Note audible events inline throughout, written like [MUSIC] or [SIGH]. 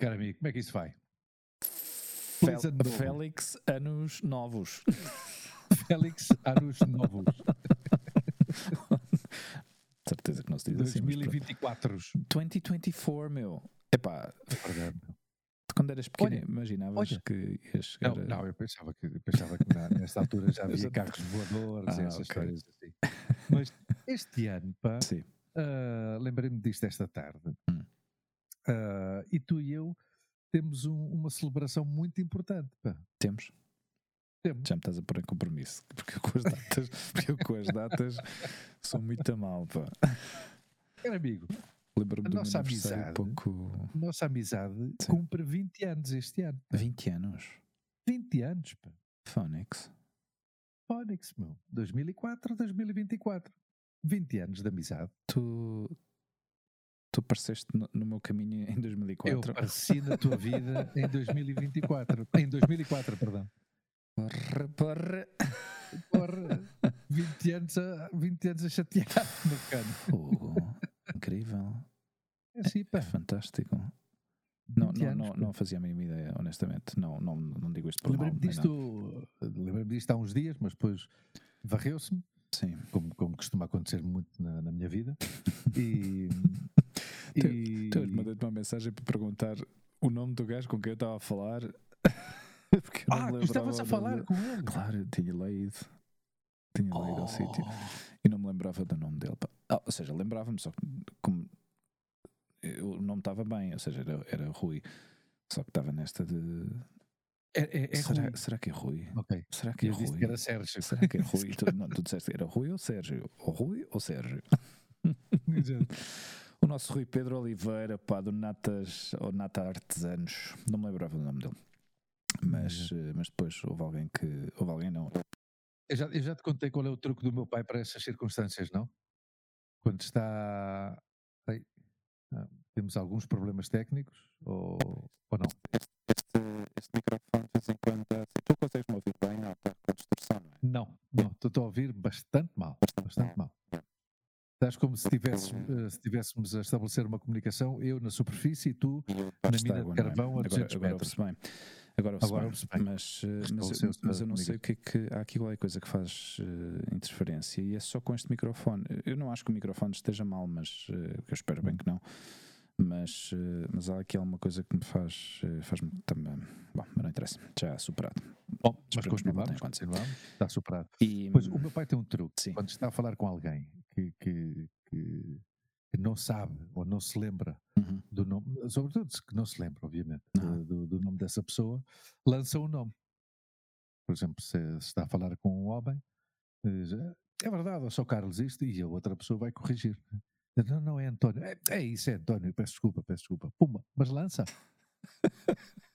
Caro amigo. Como é que isso vai? Fel Félix Anos Novos. [LAUGHS] Félix Anos Novos. [LAUGHS] Certeza que não se diz 2024. assim. 2024, meu. Epá. É. Quando eras pequeno, olha, imaginavas olha, que ias chegar não, a... não, eu pensava que, eu pensava que na, nessa altura já [LAUGHS] havia carros voadores ah, e essas okay. histórias assim. Mas este ano, pá, uh, lembrei-me disto esta tarde. Hum. Uh, e tu e eu temos um, uma celebração muito importante. Pá. Temos. Temos. Já me estás a pôr em compromisso, [LAUGHS] porque eu com as datas, porque eu com as datas sou muito a mal, pá. Era amigo. Lembro-me do nossa amizade, pouco... Nossa amizade Sim. cumpre 20 anos este ano. 20 anos? 20 anos, pá. Phonics. Phonics, meu. 2004, 2024. 20 anos de amizade. Tu, tu apareceste no, no, meu caminho em 2004. Eu apareci na tua vida em 2024. em 2004, perdão. Porra, porra. Porra. 20 anos a, 20 anos a chatear no cano. Oh, incrível. É, assim, pá. é fantástico. Não, não, anos, não, não, fazia a mínima ideia, honestamente. Não, não, não digo isto por Lembrei-me disto, lembrei disto há uns dias, mas depois varreu-se-me. Sim. Como, como costuma acontecer muito na, na minha vida. E. e... Tu, tu mandei-te uma mensagem para perguntar o nome do gajo com quem eu estava a falar. [LAUGHS] Porque eu ah, tu estavas a falar com ele? Claro, tinha leído. Tinha oh. leído ao sítio. E não me lembrava do nome dele. Ah, ou seja, lembrava-me, só que como o nome estava bem, ou seja, era, era Rui. Só que estava nesta de é, é, é será, Rui. será que é Rui? Ok. Será que é eu Rui? que era Sérgio. Será que é Rui? [LAUGHS] tu, não, tu disseste que era Rui ou Sérgio? Ou Rui ou Sérgio? [LAUGHS] o nosso Rui Pedro Oliveira, pá, do Natas, ou Nata Artesanos, não me lembrava do nome dele. Mas, eh, mas depois houve alguém que. Houve alguém, não. Eu já, eu já te contei qual é o truque do meu pai para essas circunstâncias, não? Quando está. Ah, temos alguns problemas técnicos ou, ou não? Este, este microfone de vez em quando tu consegues me ouvir bem? Não, está com distorção, não é? Não, não, estou a ouvir bastante mal. Bastante, bastante mal. Estás como se, tivéssemos, eh, se estivéssemos a estabelecer uma comunicação, eu na superfície e tu na mina de é? carvão a 200 agora, metros. Agora bem. Agora, agora bem. Mas, eh, mas, eu, mas eu não sei o que é que. Há aqui qualquer coisa que faz uh, interferência e é só com este microfone. Eu não acho que o microfone esteja mal, mas uh, eu espero bem que não. Mas, uh, mas há aqui alguma coisa que me faz. faz-me também. Bom, mas não interessa. Já superado. Bom, mas continuamos, continuamos. Está superado. E, pois o meu pai tem um truque. Sim. Quando está a falar com alguém que, que, que, que não sabe ou não se lembra uhum. do nome, sobretudo que não se lembra, obviamente, uhum. do, do, nome dessa pessoa, lança o um nome. Por exemplo, se, se, está a falar com um homem, diz, é, é verdade, eu sou Carlos isto, e a outra pessoa vai corrigir. Não, não é António. É, é isso, é António. Peço desculpa, peço desculpa. Puma, mas lança. [LAUGHS]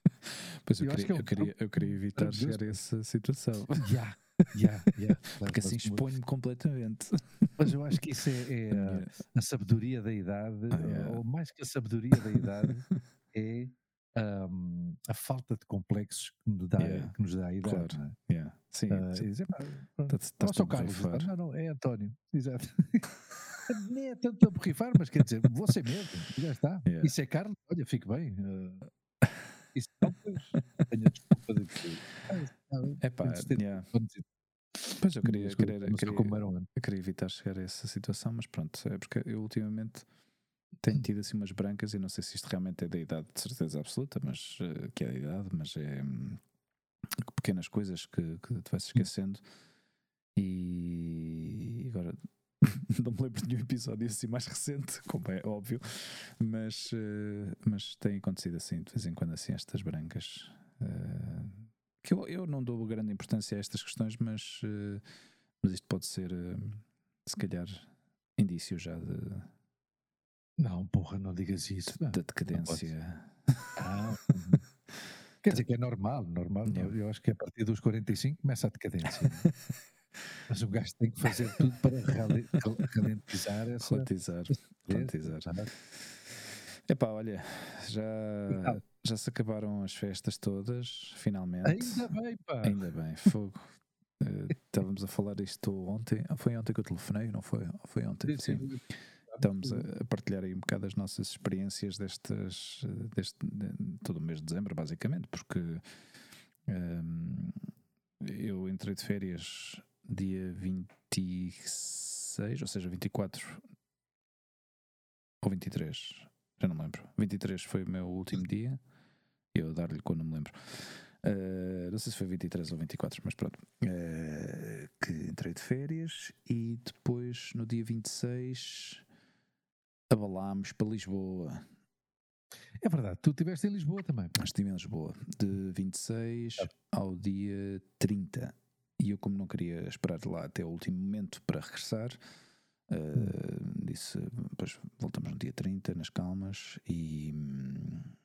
Pois eu, eu queria, é um... eu, queria, eu queria evitar chegar a essa situação. Já, Yeah, yeah, [LAUGHS] Porque assim expõe-me completamente. Mas eu acho que isso é, é [LAUGHS] a, a, sabedoria da idade, ah, yeah. ou mais que a sabedoria da idade, [LAUGHS] é um, a falta de complexos que nos dá, yeah. que nos dá a idade. Claro. É? Yeah. Sim, uh, sim. Dizer, não sou Carlos, não, não, é António. Exato. Nem é tanto a borrifar, mas quer dizer, você mesmo, já está. Yeah. Isso é Carlos, olha, fique bem. Uh, isso não, pois, tenho a desculpa de que. É pá, yeah. Pois eu queria, queria, queria, eu queria evitar chegar a essa situação, mas pronto, é porque eu ultimamente tenho tido assim umas brancas e não sei se isto realmente é da idade de certeza absoluta, mas uh, que é da idade, mas é um, pequenas coisas que, que te vais hum. esquecendo e agora [LAUGHS] não me lembro de nenhum episódio assim mais recente, [LAUGHS] como é óbvio, mas, uh, mas tem acontecido assim, de vez em quando, assim, estas brancas. Uh, que eu, eu não dou grande importância a estas questões, mas, uh, mas isto pode ser, se calhar, indício já de. Não, porra, não digas isso. Da decadência. Ah, [LAUGHS] quer dizer que é normal, normal. Eu acho que a partir dos 45 começa a decadência. [LAUGHS] Mas o gajo tem que fazer tudo para ralentizar essa. Ralentizar. Ralentizar. Epá, olha, já, já se acabaram as festas todas, finalmente. Ainda bem, pá. Ainda bem, fogo. Uh, estávamos a falar isto ontem. Foi ontem que eu telefonei, não foi? Foi ontem, sim. sim. estamos a, partilhar aí um bocado as nossas experiências destas, deste, de, todo o mês de dezembro, basicamente, porque um, eu entrei de férias dia 26, ou seja, 24 ou 23, já não me lembro. 23 foi o meu último dia, eu dar-lhe quando me lembro. Uh, não sei se foi 23 ou 24, mas pronto. Uh, que entrei de férias e depois no dia 26 abalámos para Lisboa. É verdade, tu estiveste em Lisboa também. Estive em Lisboa, de 26 é. ao dia 30. E eu, como não queria esperar lá até o último momento para regressar, uh, disse: depois voltamos no dia 30, nas calmas, e, e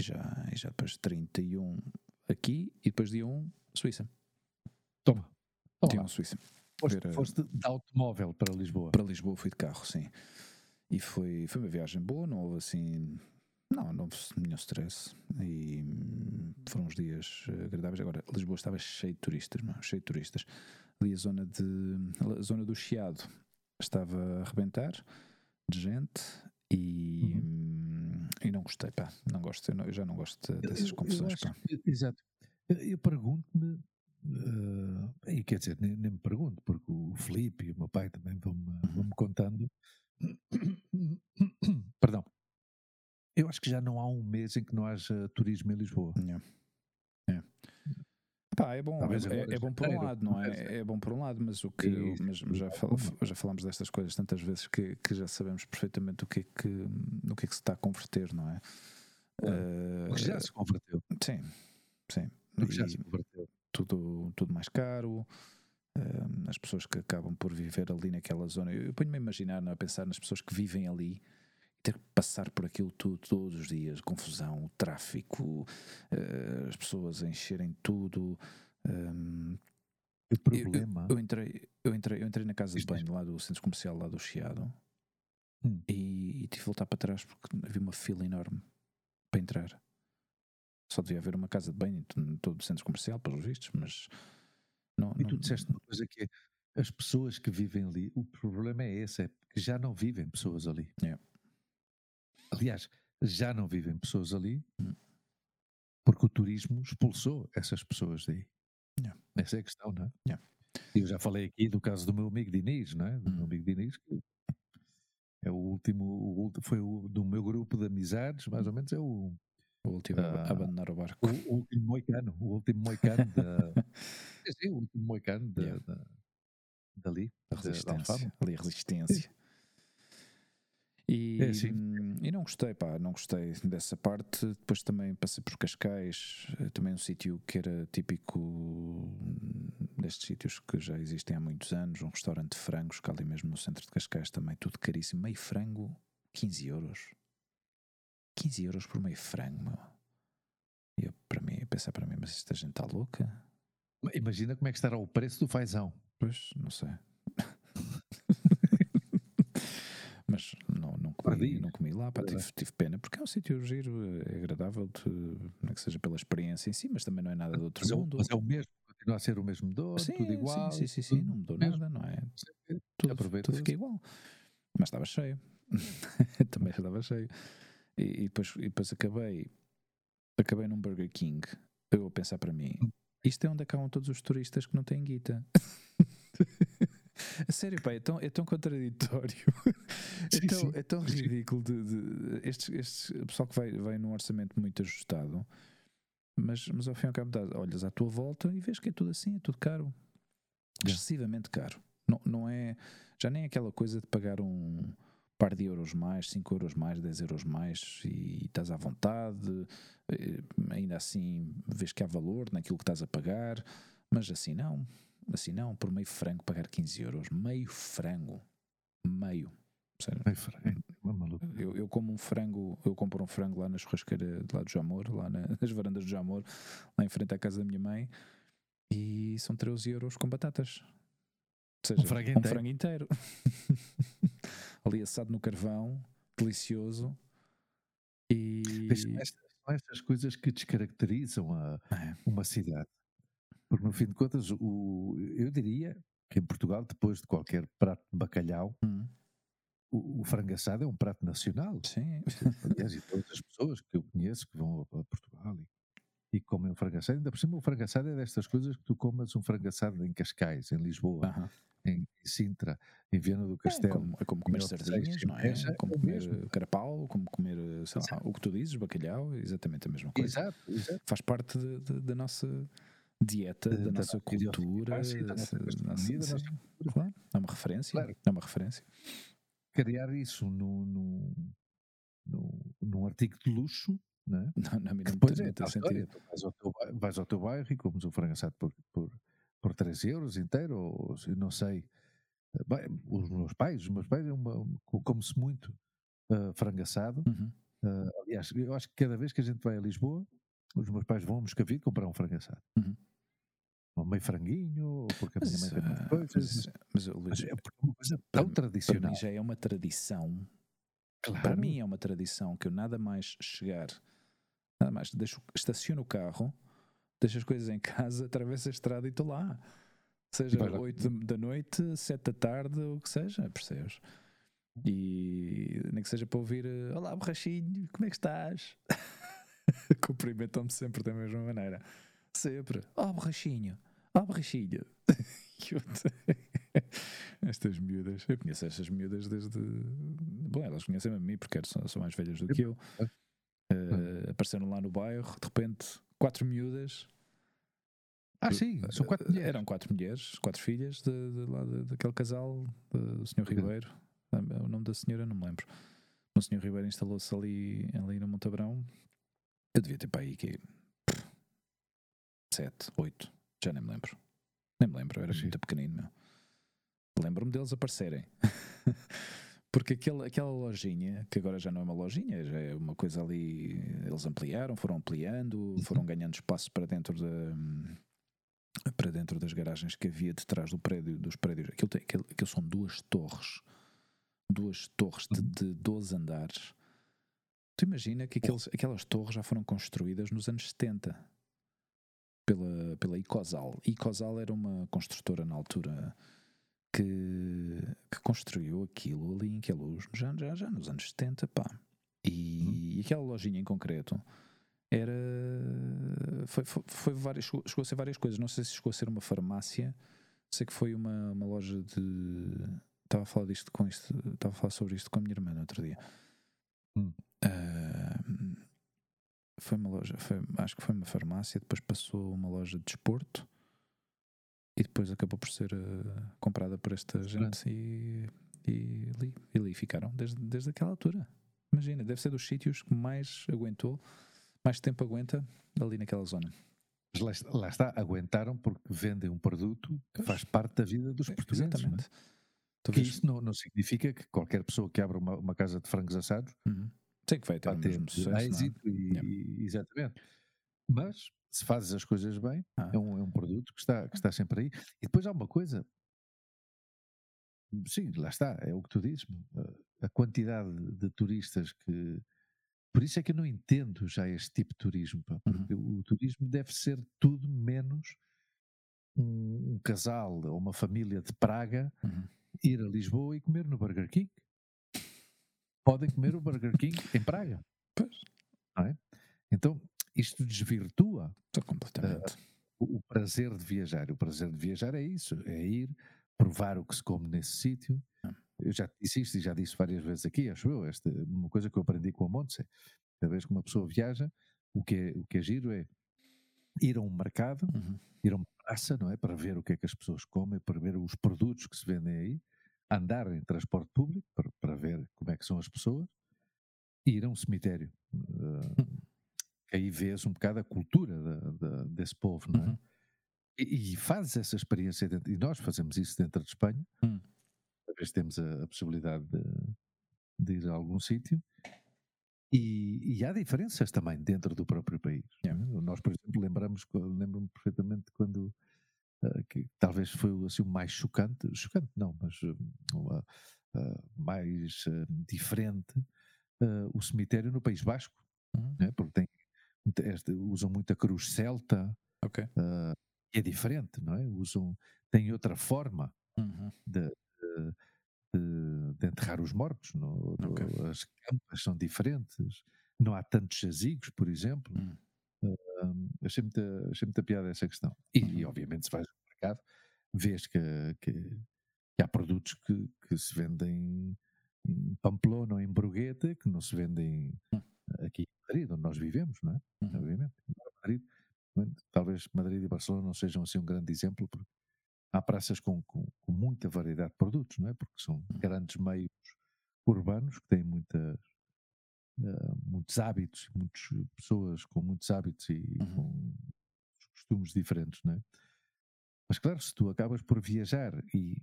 já, e já depois 31 aqui e depois dia 1, Suíça. Toma. Toma. Dia 1, Suíça. Foste, Ver, foste de automóvel para Lisboa? Para Lisboa fui de carro, sim. E foi, foi uma viagem boa, não houve assim. Não, não houve nenhum stress. E foram uns dias agradáveis. Agora, Lisboa estava cheio de turistas, não? cheio de turistas. Ali a zona, de, a zona do Chiado estava a arrebentar de gente e. Uhum e não gostei, pá, não gosto, eu, não, eu já não gosto dessas confusões, pá. exato. Eu pergunto-me, uh, e quer dizer, nem, nem, me pergunto, porque o Felipe e o meu pai também vão-me uhum. vão contando. [COUGHS] Perdão. Eu acho que já não há um mês em que não haja turismo em Lisboa. Yeah. Yeah. Pá, é bom, é, é, bom por um lado, não é? É bom por um lado, mas o que mas já, fal, já falamos destas coisas tantas vezes que, que já sabemos perfeitamente o que é que, no que é que se está a converter, não é? Uh, o que já se converteu. Sim, sim. O que já se converteu. Tudo, tudo mais caro, uh, as pessoas que acabam por viver ali naquela zona. Eu, eu ponho-me a imaginar, não, é? a pensar nas pessoas que vivem ali ter que passar por aquilo tudo todos os dias, confusão, o tráfico, uh, as pessoas encherem tudo. Um, o problema. Eu, eu, entrei, eu, entrei, eu entrei na casa de banho lá do centro comercial lá do Chiado hum. e, e, tive de voltar para trás porque havia uma fila enorme para entrar. Só devia haver uma casa de banho em todo o centro comercial, pelos vistos, mas. Não, e tu disseste uma coisa que é, as pessoas que vivem ali, o problema é esse, é que já não vivem pessoas ali. Yeah. Aliás, já não vivem pessoas ali hum. porque o turismo expulsou essas pessoas daí. Yeah. Essa é a questão, não é? Yeah. Eu já falei aqui do caso do meu amigo Diniz, não é? Do hum. meu amigo Diniz, que é o último, o, foi o, do meu grupo de amizades, mais ou menos é o. O último uh, a abandonar o barco. O, o, último moicano, o último moicano da. [LAUGHS] sim, o último moicano da, yeah. da, dali. Da resistência. Da ali a resistência. E, é, e não gostei, pá, não gostei dessa parte. Depois também passei por Cascais, eh, também um sítio que era típico destes sítios que já existem há muitos anos, um restaurante de frangos, que ali mesmo no centro de Cascais também, tudo caríssimo. Meio frango, 15 euros. 15 euros por meio frango, meu. E eu, para mim, pensar para mim, mas esta gente está louca. Imagina como é que estará o preço do fazão. Pois, não sei. [LAUGHS] mas não, não, comi, lá, pá, tive, tive, pena, porque é um sítio giro, é agradável, de, não é que seja pela experiência em si, mas também não é nada do outro mas mundo. É, mas é o mesmo, continua a ser o mesmo dono, sim, tudo igual. Sim, sim, sim, sim não mudou mesmo. nada, não é? Tudo, tudo fica igual. Mas estava cheio. [LAUGHS] também estava cheio. E, e, depois, e depois acabei, acabei num Burger King, eu a pensar para mim, hum. isto é onde acabam todos os turistas que não têm guita. [LAUGHS] A sério, pá, é tão, é tão contraditório. [LAUGHS] é, tão, é tão ridículo. De, de, estes, estes, o pessoal que vai, vai num orçamento muito ajustado, mas, mas ao fim e ao cabo, olhas à tua volta e vês que é tudo assim, é tudo caro. Excessivamente caro. Não, não é. Já nem é aquela coisa de pagar um par de euros mais, 5 euros mais, 10 euros mais e, e estás à vontade, eh, ainda assim vês que há valor naquilo que estás a pagar, mas assim não. Assim não, por meio frango pagar 15 euros. Meio frango. Meio. Sério. Meio frango. Eu, eu como um frango, eu compro um frango lá na churrasqueira de lá do Jamor, lá na, [LAUGHS] nas varandas do Jamor, lá em frente à casa da minha mãe, e são 13 euros com batatas. Ou seja, um frango inteiro. Um frango inteiro. [LAUGHS] Ali assado no carvão, delicioso. E. São estas coisas que descaracterizam a, é. uma cidade. Porque no fim de contas, o, eu diria que em Portugal, depois de qualquer prato de bacalhau, hum. o, o frango assado é um prato nacional. Sim. Aliás, e todas as pessoas que eu conheço que vão a, a Portugal e, e comem um frango assado, ainda por cima o frango assado é destas coisas que tu comas um frango assado em Cascais, em Lisboa, uh -huh. em Sintra, em Viana do Castelo. É como, é como comer sardinhas, não é? é como comer mesmo. carapau, como comer, lá, o que tu dizes, bacalhau, exatamente a mesma coisa. Exato, exato. Faz parte da nossa dieta, da, da nossa cultura, da nossa, nossa, claro, é uma referência, claro. é uma referência. Criar isso no, no, no, num artigo de luxo, né? não, não, não depois é, sentido. Vais ao, teu, vais ao teu bairro e comes um frango assado por, por, por 3 euros inteiro, ou não sei. Bem, os meus pais, os meus pais é uma, come-se muito uh, frango assado. Uhum. Uh, aliás, eu acho que cada vez que a gente vai a Lisboa, os meus pais vão a Moscavide comprar um frango assado. Uhum meio franguinho, ou porque a minha mãe tem muitas coisas. Mas, mas, mas, é uma coisa tão para, tradicional. Para mim já é uma tradição. Claro. Para mim é uma tradição que eu nada mais chegar, nada mais, deixo, estaciono o carro, deixo as coisas em casa, [LAUGHS] atravesso a estrada e estou lá. Seja 8 da noite, 7 da tarde, o que seja, percebes? E nem que seja para ouvir Olá, borrachinho, como é que estás? [LAUGHS] Cumprimentam-me sempre da mesma maneira. Sempre. Oh, borrachinho. Oh, borrachinho. [LAUGHS] estas miúdas, eu conheço estas miúdas desde. Bom, elas conhecem-me a mim porque são, são mais velhas do que eu. Uh, apareceram lá no bairro, de repente, quatro miúdas. Ah, sim, são quatro mulheres. Eram quatro mulheres, quatro filhas de, de, lá de, daquele casal, do Sr. Ribeiro. O nome da senhora não me lembro. O Sr. Ribeiro instalou-se ali, ali no Montabrão. Eu devia ter para aí que sete, oito, já nem me lembro. Nem me lembro, eu era Sim. muito pequenino, meu. Lembro-me deles aparecerem. [LAUGHS] Porque aquele, aquela lojinha, que agora já não é uma lojinha, já é uma coisa ali. Eles ampliaram, foram ampliando, uhum. foram ganhando espaço para dentro da. Para dentro das garagens que havia detrás do prédio, dos prédios. Aquilo, tem, aquilo, aquilo são duas torres. Duas torres de, uhum. de 12 andares. Tu imagina que aqueles, aquelas torres já foram construídas nos anos 70 pela, pela Icosal. Icosal era uma construtora na altura que, que construiu aquilo ali em que luz, já, já, já nos anos 70, pá. E, e aquela lojinha em concreto era. Foi, foi, foi várias, chegou, chegou a ser várias coisas. Não sei se chegou a ser uma farmácia, sei que foi uma, uma loja de. Estava a falar disto com isto, estava a falar sobre isto com a minha irmã no outro dia. Hum. Uh, foi uma loja, foi, acho que foi uma farmácia, depois passou uma loja de desporto e depois acabou por ser uh, comprada por esta gente e, e, ali, e ali ficaram desde, desde aquela altura. Imagina, deve ser dos sítios que mais aguentou, mais tempo aguenta ali naquela zona. Mas lá, lá está, aguentaram porque vendem um produto que faz parte da vida dos portugueses. É? Exatamente. Não é? isso não, não significa que qualquer pessoa que abra uma, uma casa de frangos assados uhum. Sei que vai ter, ter sucesso, é? êxito e, yeah. exatamente. Mas se fazes as coisas bem, ah. é, um, é um produto que está, que está sempre aí. E depois há uma coisa, sim, lá está, é o que tu dizes, a quantidade de turistas que. Por isso é que eu não entendo já este tipo de turismo, porque uhum. o turismo deve ser tudo menos um, um, casal ou uma família de Praga uhum. ir a Lisboa e comer no Burger King podem comer o Burger King em Praga. Pois. É? Então, isto desvirtua completamente. Uh, o prazer de viajar. O prazer de viajar é isso: é ir, provar o que se come nesse sítio. Ah. Eu já disse isto e já disse várias vezes aqui, acho eu, esta, uma coisa que eu aprendi com a Montse. Cada vez que uma pessoa viaja, o que é, o que é giro é ir a um mercado, uhum. ir a uma praça, não é? Para ver o que é que as pessoas comem, para ver os produtos que se vendem aí andar em transporte público para, para ver como é que são as pessoas e ir a um cemitério. Uh, aí vês um bocado a cultura de, de, desse povo, não é? Uhum. E, e fazes essa experiência, dentro, e nós fazemos isso dentro de Espanha, uhum. talvez temos a, a possibilidade de, de, ir a algum sítio, e, e, há diferenças também dentro do próprio país. Yeah. É? Nós, por exemplo, lembramos, lembro-me perfeitamente quando que talvez foi assim, o mais chocante, chocante não, mas uh, uh, mais diferente, o cemitério no País Basco, uhum. né? porque tem, usam muita cruz celta, okay. é diferente, não é? Usam, tem outra forma uhum. de, de, de enterrar os mortos. No, okay. As campas são diferentes. Não há tantos jazigos, por exemplo. Hum. Uh, achei, muita, achei muita piada essa questão. E, e uhum. obviamente, se vais ao mercado, vês que, que, que há produtos que, que, se vendem em Pamplona ou em Brugueta que não se vendem hum. aqui em Madrid, onde nós vivemos, não é? Uhum. Obviamente. Madrid, talvez Madrid e Barcelona não sejam assim um grande exemplo, porque há praças com, com, com, muita variedade de produtos, não é? Porque são uhum. grandes meios urbanos que têm muitas, uh, muitos hábitos, muitas pessoas com muitos hábitos e uhum. com costumes diferentes, não é? Mas claro, se tu acabas por viajar e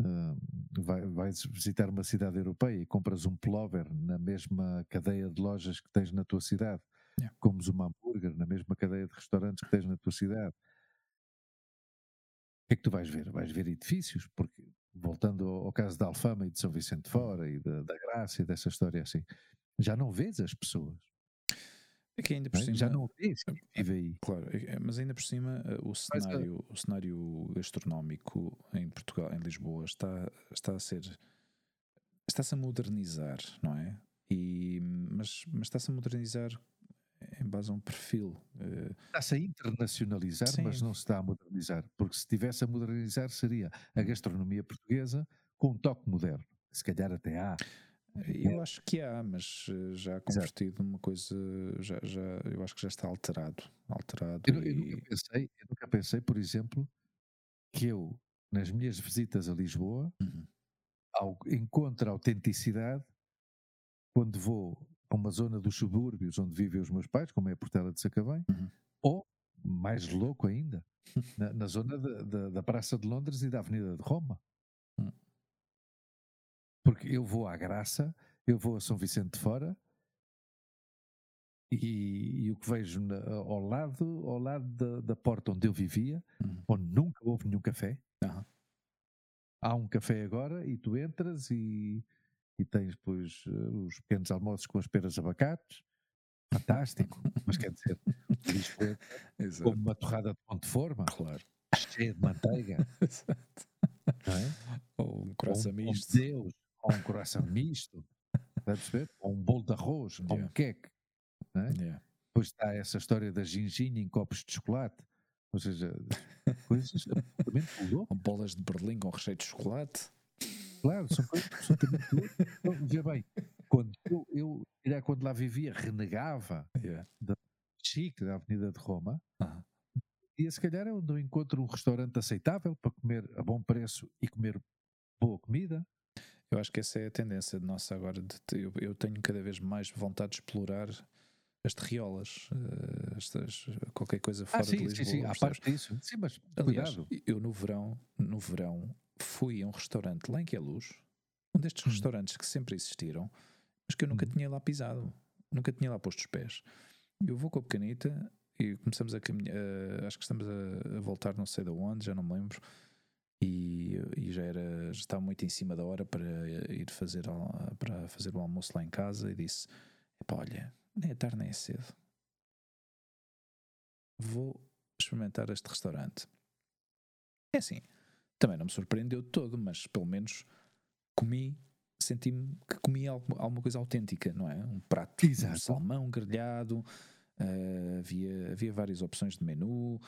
uh, vai, vais visitar uma cidade europeia e compras um plover na mesma cadeia de lojas que tens na tua cidade, yeah. comes um hambúrguer na mesma cadeia de restaurantes que tens na tua cidade, que é que tu vais ver? Vais ver edifícios, porque voltando ao, caso da Alfama e de São Vicente Fora e da, da Graça e dessa história assim, já não vês as pessoas. É que ainda por é? cima. Já não vês quem vive aí. Claro, é, mas ainda por cima eh, o cenário, o cenário gastronómico em Portugal, em Lisboa, está, está a ser. está-se a modernizar, não é? E, mas, mas está-se a modernizar em base a um perfil. Uh... Está-se a internacionalizar, Sim. mas não se está a modernizar. Porque se estivesse a modernizar, seria a gastronomia portuguesa com um toque moderno. Se calhar até há. Eu acho que há, mas eh, já convertido numa coisa, já, já, eu acho que já está alterado. alterado eu, e... eu, nunca pensei, eu nunca pensei, por exemplo, que eu, nas minhas visitas a Lisboa, uhum. ao, encontro autenticidade quando vou a uma zona dos subúrbios onde vivem os meus pais, como é a Portela de Sacavém, uhum. ou, mais louco ainda, na, na zona de, de, da Praça de Londres e da Avenida de Roma. Porque eu vou à Graça, eu vou a São Vicente de Fora, e, e, o que vejo na, ao lado, ao lado da, da, porta onde eu vivia, uhum. onde nunca houve nenhum café, uhum. há um café agora e tu entras e e tens depois uh, os pequenos almoços com as peras abacates, fantástico, mas quer dizer, [LAUGHS] como uma torrada de pão de forma, claro. cheia de manteiga, [LAUGHS] é? ou um coração misto, Deus, ou um coração misto, ou um bolo de arroz, yeah. ou um queque, é? yeah. depois está essa história da ginginha em copos de chocolate, ou seja, coisas absolutamente [LAUGHS] loucas. Bolas de Berlim com recheio de chocolate. Claro, são coisas absolutamente então, Vê bem, quando eu, eu, quando lá vivia, renegava yeah. da chique da Avenida de Roma, uh -huh. e se calhar é onde eu encontro um restaurante aceitável para comer a bom preço e comer boa comida. Eu acho que essa é a tendência de nossa agora. De, eu, eu tenho cada vez mais vontade de explorar as terriolas, uh, estas, qualquer coisa ah, fora ah, sim, de Lisboa. Sim, sim, parte disso. Sim, mas Aliás, cuidado. eu no verão, no verão fui a um restaurante lá em Queluz, um destes hum. restaurantes que sempre existiram, mas que eu nunca hum. tinha lá pisado, nunca tinha lá posto os pés. Eu vou com a pequenita e começamos a caminhar, uh, acho que estamos a, a, voltar não sei de onde, já não me lembro, e, e já era, já estava muito em cima da hora para ir fazer, para fazer o almoço lá em casa e disse, olha, nem é tarde nem é cedo. Vou experimentar este restaurante. É assim, também não me surpreendeu todo, mas pelo menos comi, senti-me que comi alguma coisa autêntica, não é? Um prato Exato. de salmão grelhado, uh, havia, havia várias opções de menu.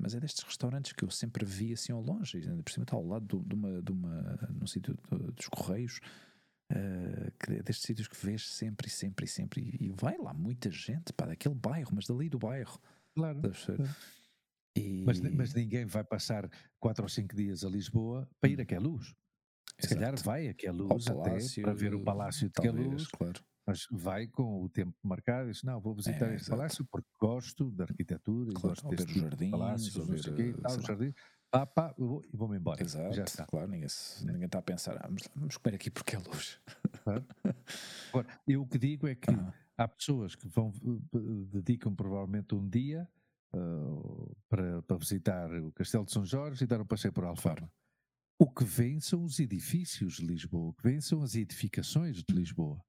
Mas é destes restaurantes que eu sempre vi assim ao longe, ainda por cima está ao lado de uma, de uma no sítio dos Correios, uh, que é destes sítios que vês sempre e sempre e sempre, e, vai lá muita gente, pá, daquele bairro, mas dali do bairro. Claro. E... Mas, mas, ninguém vai passar quatro ou cinco dias a Lisboa para ir hum. a Queluz. Se Exato. calhar vai a Queluz até para ver o Palácio de Queluz. Claro. Mas vai com o tempo marcado e diz: Não, vou visitar é, este exato. palácio porque gosto da arquitetura claro, e gosto deste tipo jardins, de palácio, ver, aqui, tal, jardim. Pá, pá, vou, e vou-me embora. Exato, Já está. claro, ninguém, né? ninguém está a pensar, ah, vamos, vamos comer aqui porque é luz. Claro. Agora, eu o que digo é que ah. há pessoas que vão dedicam provavelmente um dia uh, para, para, visitar o Castelo de São Jorge e dar um passeio por Alfama. O que vem são os edifícios de Lisboa, o que vem são as edificações de Lisboa.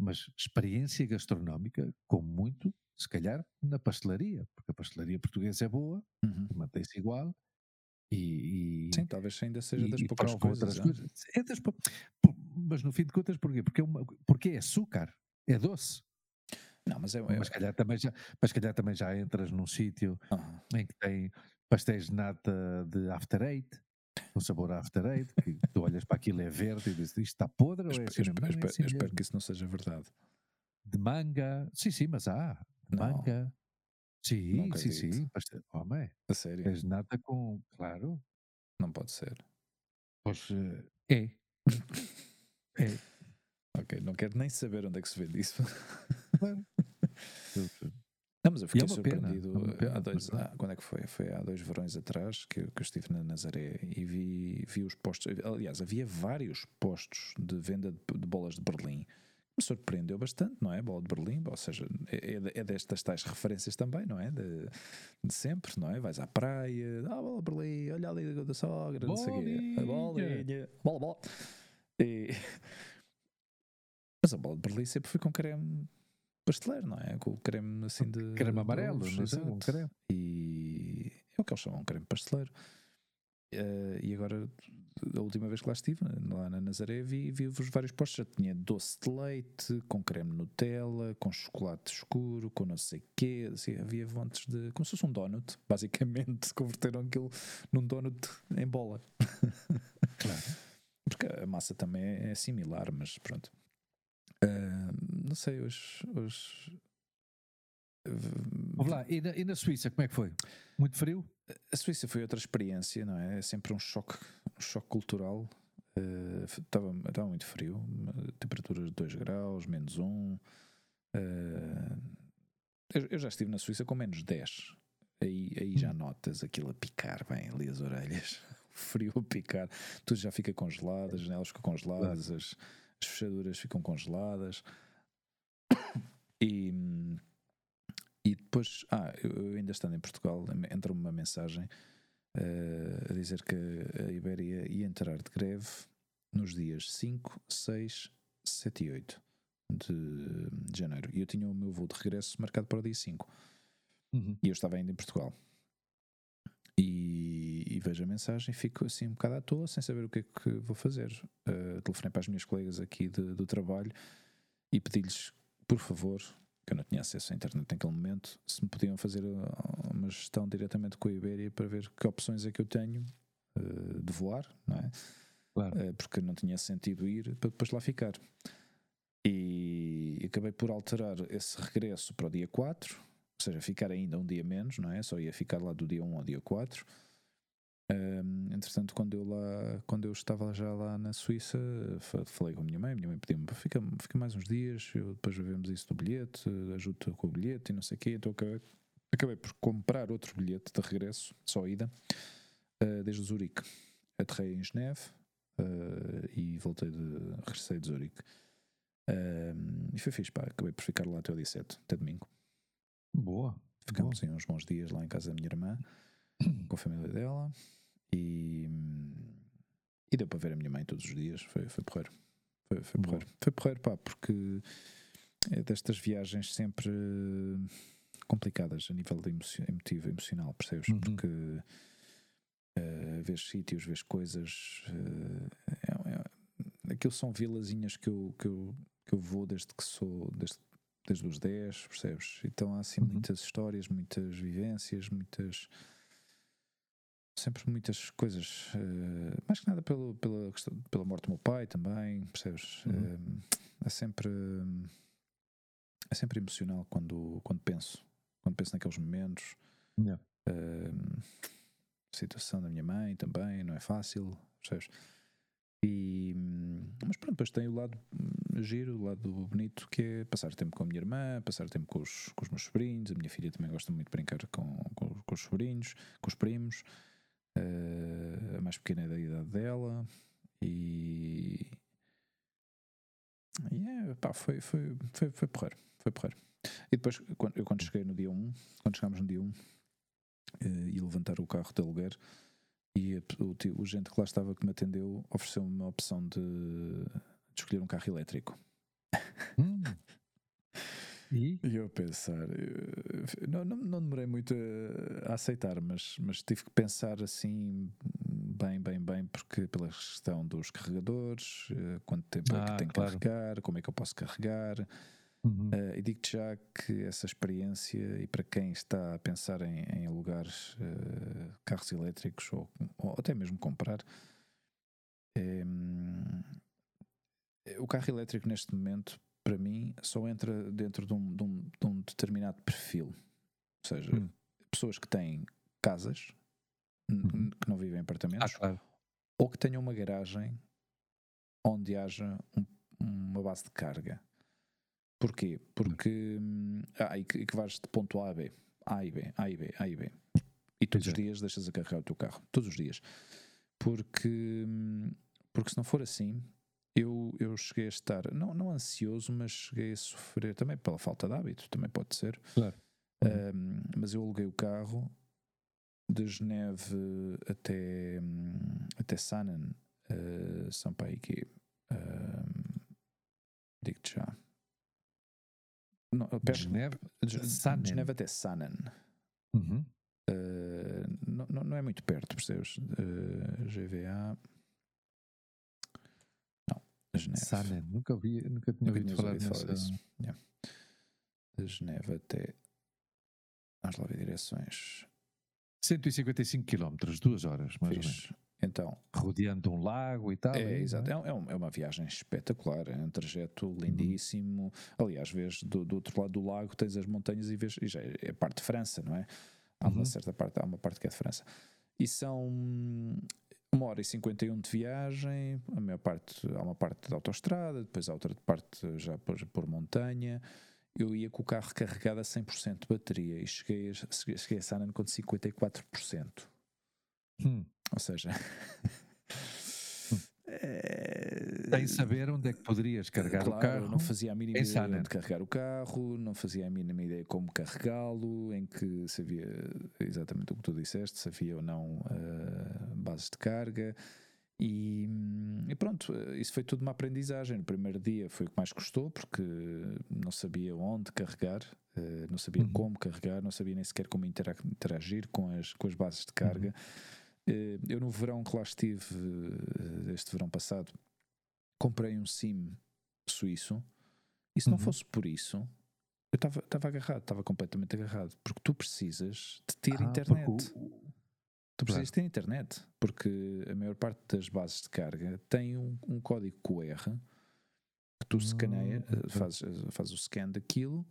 Mas experiência gastronómica, como muito, se calhar, na pastelaria, porque a pastelaria portuguesa é boa, uhum. mantém-se igual, E, e, Sim, talvez ainda seja das poucas coisas. É? coisas. É das, mas no fim de contas, porquê? Porque é, uma, porque é açúcar, é doce. Não, mas é. Mas, calhar também já, mas calhar também já entras num sítio uhum. em que tem pastéis de nata de after eight, um sabor after eight, que tu olhas para aquilo é verde e dizes isto está podre ou é assim? Espero, espero, é assim espero que isso não seja verdade. De manga, sim, sim, mas há. De não. manga. Sim, sim, sim. Pastel, homem. A sério? Tens nata com. Claro. Não pode ser. Pois é. [LAUGHS] é. Ok, não quero nem saber onde é que se vende isso. Claro. [LAUGHS] Não, mas eu fiquei é surpreendido pena, é pena, há dois, ah, quando é que foi? Foi há dois verões atrás que, que eu estive na Nazaré e vi, vi os postos. Aliás, havia vários postos de venda de, de bolas de Berlim me surpreendeu bastante, não é? Bola de Berlim, ou seja, é, é, é destas tais referências também, não é? De, de, sempre, não é? Vais à praia, ah, bola de Berlim, olha ali da sogra, não sei o quê, a bolinha, bola, bola. E... [LAUGHS] Mas a bola de Berlim sempre foi com creme pasteleiro, não é? Com o creme assim de. Creme amarelo, não sei, um creme. E é o que eles chamam creme pasteleiro. Uh, e agora, a última vez que lá estive, lá na Nazaré, vi, vi os vários postos. Já tinha doce de leite, com creme Nutella, com chocolate escuro, com não sei o quê. Assim, havia montes de. como se fosse um donut. [LAUGHS] Basicamente, converteram aquilo num donut em bola. Claro. [LAUGHS] Porque a massa também é similar, mas pronto. Uh, não sei, os, os Vamos lá, e na, e na, Suíça, como é que foi? Muito frio? A Suíça foi outra experiência, não é? É sempre um choque, um choque cultural. Uh, estava, estava muito frio, temperaturas de 2 graus, menos 1. Um. Uh, eu, eu, já estive na Suíça com menos 10. Aí, aí já hum. notas aquilo a picar bem ali as orelhas. [LAUGHS] O frio a picar. Tudo já fica congelado, as janelas ficam congeladas, as, as fechaduras ficam congeladas. E e depois, ah, eu ainda estando em Portugal, entra-me uma mensagem uh, a dizer que a Ibéria ia entrar de greve nos dias 5, 6, 7 e 8 de, de janeiro. E eu tinha o meu voo de regresso marcado para o dia 5. Uhum. E eu estava ainda em Portugal. E, e, vejo a mensagem e fico assim um bocado à toa, sem saber o que é que vou fazer. Uh, telefonei para as minhas colegas aqui de, do trabalho e pedi-lhes, por favor, que eu não tinha acesso à internet naquele momento, se me podiam fazer uh, uma gestão diretamente com a Iberia para ver que opções é que eu tenho uh, de voar, não é? Claro. Uh, porque não tinha sentido ir para depois lá ficar. E acabei por alterar esse regresso para o dia 4, ou seja, ficar ainda um dia menos, não é? Só ia ficar lá do dia 1 ao dia 4 um, entretanto, quando eu, lá, quando eu estava já lá na Suíça, falei com a minha mãe. Minha mãe pediu-me: fica, fica mais uns dias, eu, depois vemos isso do bilhete, ajudo com o bilhete e não sei o quê. Então acabei, acabei por comprar outro bilhete de regresso, só ida, uh, desde Zurique. Aterrei em Geneve uh, e voltei de. regressei de Zurique. e foi fixe, pá. Acabei por ficar lá até o dia 7, até domingo. Boa. Ficámos uns bons dias lá em casa da minha irmã, [COUGHS] com a família dela. E, e deu para ver a minha mãe todos os dias. Foi, foi porreiro. Foi, foi porreiro. Foi porreiro, pá, porque é destas viagens sempre complicadas a nível de emotivo, emocional, percebes? Uhum. Porque uh, vês sítios, vês coisas. Uh, é, é, aquilo são vilazinhas que eu, que, eu, que eu vou desde que sou. Desde, desde os 10, percebes? Então há assim uhum. muitas histórias, muitas vivências, muitas sempre muitas coisas, uh, mais que nada pelo, pela, questão, pela morte do meu pai também, percebes? Uhum. Uh, é sempre é sempre emocional quando, quando penso, quando penso naqueles momentos. Yeah. A situação da minha mãe também não é fácil, percebes? E, mas pronto, depois tem o lado giro, o lado bonito, que é passar tempo com a minha irmã, passar tempo com os, com os meus sobrinhos. A minha filha também gosta muito de brincar com, com, com os sobrinhos, com os primos uh, a mais pequena é da idade dela, e. E yeah, pá, foi, foi, foi, foi porreiro, foi porreiro. E depois, quando, eu quando cheguei no dia 1, quando chegámos no dia 1, uh, ia levantar o carro de aluguer e o, o, o gente que lá estava que me atendeu ofereceu-me uma opção de, de, escolher um carro elétrico. Hum. [LAUGHS] E? E eu a pensar, não, não, não demorei muito a, a, aceitar, mas, mas tive que pensar assim bem, bem, bem, porque pela questão dos carregadores, eh, quanto tempo ah, é que ah, que claro. carregar, como é que eu posso carregar. Uhum. Uh, e digo-te já que essa experiência, e para quem está a pensar em, em alugar uh, carros elétricos ou, ou, até mesmo comprar, é, o carro elétrico neste momento, para mim, só entra dentro de um, de um, de um determinado perfil. Ou seja, uhum. pessoas que têm casas, uhum. que não vivem em apartamentos, ah, claro. ou que tenham uma garagem onde haja um, uma base de carga. Porquê? Porque. Hum, ah, e que, que vais de ponto A a B. A e B, A e B, A e B. E todos os dias deixas a carregar o teu carro. Todos os dias. Porque. Hum, porque se não for assim, eu, eu cheguei a estar, não, não ansioso, mas cheguei a sofrer também pela falta de hábito, também pode ser. Claro. Um, mas eu aluguei o carro de Geneve até, até Sanan, uh, são para aí que. Um, Digo-te já. Não, perto, Geneve, Sanen. Geneve até Sanan. Uhum. Uh, não, não é muito perto, percebes? Uh, GVA. Geneve. Sanen, nunca, ouvi, nunca tinha ouvido falar, ouvido falar disso. Yeah. De Geneve até. Vamos lá ver direções. 155 km, duas horas, mais Fiz. ou menos. Então, rodeando um lago e tal. É, é exato. É, é, é, uma viagem espetacular, é um trajeto lindíssimo. Uhum. Aliás, vês do, do, outro lado do lago, tens as montanhas e vês. E já é, é parte de França, não é? Há uma uhum. certa parte, há uma parte que é de França. E são uma hora e 51 de viagem, a maior parte, há uma parte de autoestrada, depois há outra parte já por, por montanha. Eu ia com o carro carregado a 100% de bateria e cheguei a, cheguei a Sanan com 54%. Hum. Ou seja. [LAUGHS] é... Sem saber onde é que poderias carregar claro, o carro. Não fazia a mínima ideia de carregar o carro, não fazia a mínima ideia como carregá-lo, em que sabia exatamente o que tu disseste, se havia ou não uh, bases de carga. E, e, pronto, isso foi tudo uma aprendizagem. No primeiro dia foi o que mais custou, porque não sabia onde carregar, uh, não sabia uhum. como carregar, não sabia nem sequer como interagir com as, com as bases de carga. Uhum. Eh, eu no verão que lá estive, eh, este verão passado, comprei um SIM suíço e se uhum. não fosse por isso, eu estava agarrado, estava completamente agarrado, porque tu precisas de ter ah, internet. Tu precisas ter internet, porque a maior parte das bases de carga tem um, um código QR que tu escaneia, ah, fazes faz o scan daquilo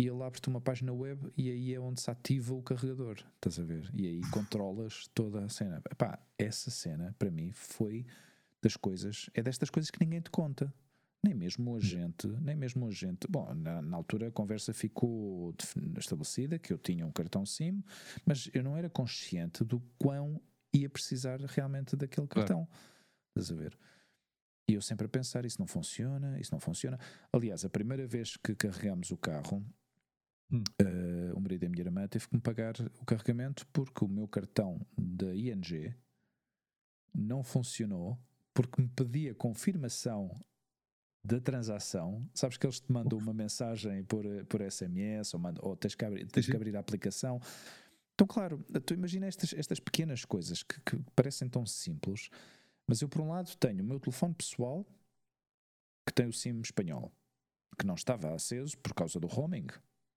e ele abre-te uma página web e aí é onde se ativa o carregador, estás a ver? E aí [LAUGHS] controlas toda a cena. Epá, essa cena para mim foi das coisas, é destas coisas que ninguém te conta. Nem mesmo a gente, nem mesmo a gente. Bom, na, na, altura a conversa ficou estabelecida que eu tinha um cartão SIM, mas eu não era consciente do quão ia precisar realmente daquele cartão. Claro. Estás a ver? E eu sempre a pensar, isso não funciona, isso não funciona. Aliás, a primeira vez que carregamos o carro, Hum. Uh, o marido da minha irmã teve que me pagar o carregamento porque o meu cartão da ING não funcionou porque me pedia confirmação da transação. Sabes que eles te mandam uma mensagem por, por SMS ou, mandam, ou tens, que abrir, tens que abrir a aplicação. Então, claro, tu imagina estas, estas pequenas coisas que, que parecem tão simples, mas eu, por um lado, tenho o meu telefone pessoal que tem o SIM espanhol, que não estava aceso por causa do roaming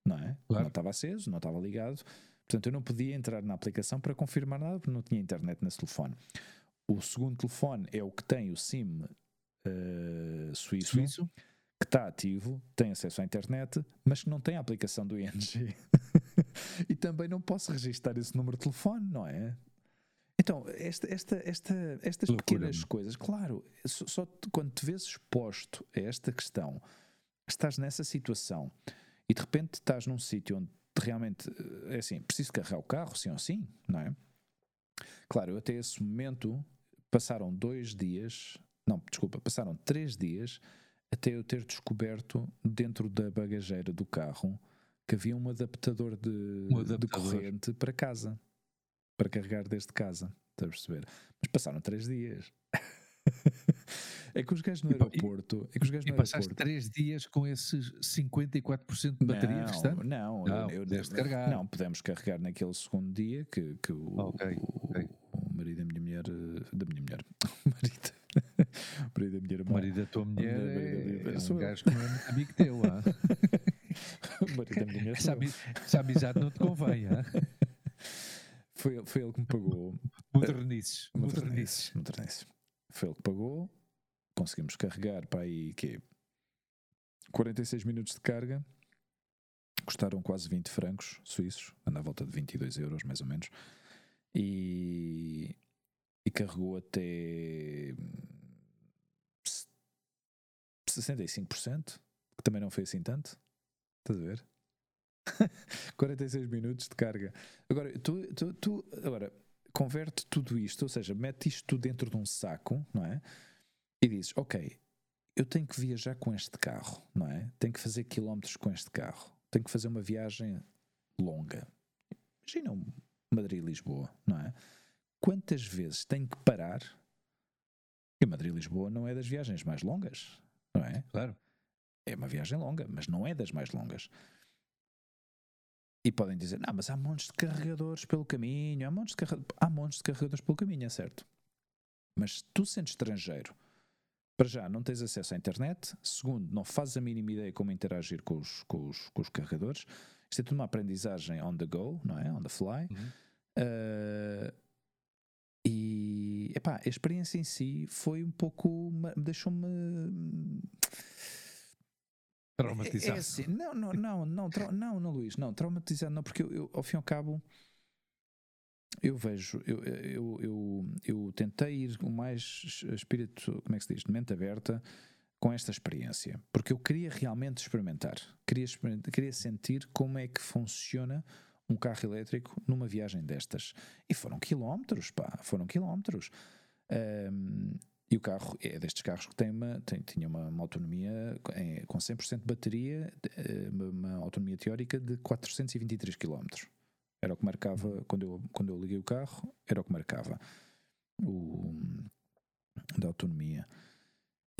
não é? Claro. Não estava aceso, não estava ligado. Portanto, eu não podia entrar na aplicação para confirmar nada porque não tinha internet nesse telefone. O segundo telefone é o que tem o SIM uh, suíço, suíço, que está ativo, tem acesso à internet, mas que não tem a aplicação do ING. [LAUGHS] e também não posso registrar esse número de telefone, não é? Então, esta, esta, esta, estas pequenas coisas, claro, só, só quando te vês exposto a esta questão, estás nessa situação e de repente estás num sítio onde realmente é assim, preciso carregar o carro, sim ou sim, não é? Claro, até esse momento passaram dois dias, não, desculpa, passaram três dias até eu ter descoberto dentro da bagageira do carro que havia um adaptador de, um adaptador. de corrente para casa, para carregar desde casa, estás a perceber? Mas passaram três dias. [LAUGHS] É que os gajos no e, aeroporto. E, é que os gajos e no passaste aeroporto, 3 dias com esses 54% de bateria não, restante? Não, não eu, eu, carregar. Não, podemos carregar naquele segundo dia que, que o, okay, o, okay. o marido da minha mulher. eh, Da minha mulher. [LAUGHS] O marido. O marido da minha irmã. O marido da tua mulher marido é, é sou um gajo que não é amigo teu. ah. [LAUGHS] O marido da minha mulher. Essa, essa amizade não te convém. ah. Foi, ele- foi ele que me pagou. Modernices. Modernices. Modernices. Foi ele que pagou. Conseguimos carregar para aí que 46 minutos de carga. Custaram quase 20 francos suíços, à volta de 22 euros mais ou menos. E, e carregou até hum, se- 65%, que também não foi assim tanto. Estás a ver? [LAUGHS] 46 minutos de carga. Agora, tu, tu, tu- agora, converte tudo isto, ou seja, mete isto dentro de um saco, não é? E dizes, ok, eu tenho que viajar com este carro, não é? Tenho que fazer quilómetros com este carro. Tenho que fazer uma viagem longa. Imagina um Madrid-Lisboa, não é? Quantas vezes tenho que parar? E Madrid-Lisboa não é das viagens mais longas, não é? Claro. É uma viagem longa, mas não é das mais longas. E podem dizer, não, mas há montes de carregadores pelo caminho, há montes de, carre... há montes de carregadores pelo caminho, é certo. Mas tu sendo estrangeiro, para já não tens acesso à internet, segundo, não fazes a mínima ideia como interagir com os, com os, com os carregadores. Isto é tudo uma aprendizagem on the go, não é? On the fly. Uhum. Uh, e epá, a experiência em si foi um pouco. deixou-me. É, Traumatizado. é assim, não, não, não, não, não, não, Luís, não, traumatizado não, porque eu, eu, ao fim e ao cabo eu vejo, eu, eu, eu, eu tentei ir o mais espírito, como é que se diz, de mente aberta com esta experiência, porque eu queria realmente experimentar, queria, experimentar, queria sentir como é que funciona um carro elétrico numa viagem destas. E foram quilómetros, pá, foram quilómetros. Ahm, e o carro é destes carros que tem uma, tem, tinha uma, uma autonomia eh, com 100% de bateria, eh, uma, uma autonomia teórica de 423 km. Era o que marcava, quando eu, quando eu liguei o carro, era o que marcava o, da autonomia.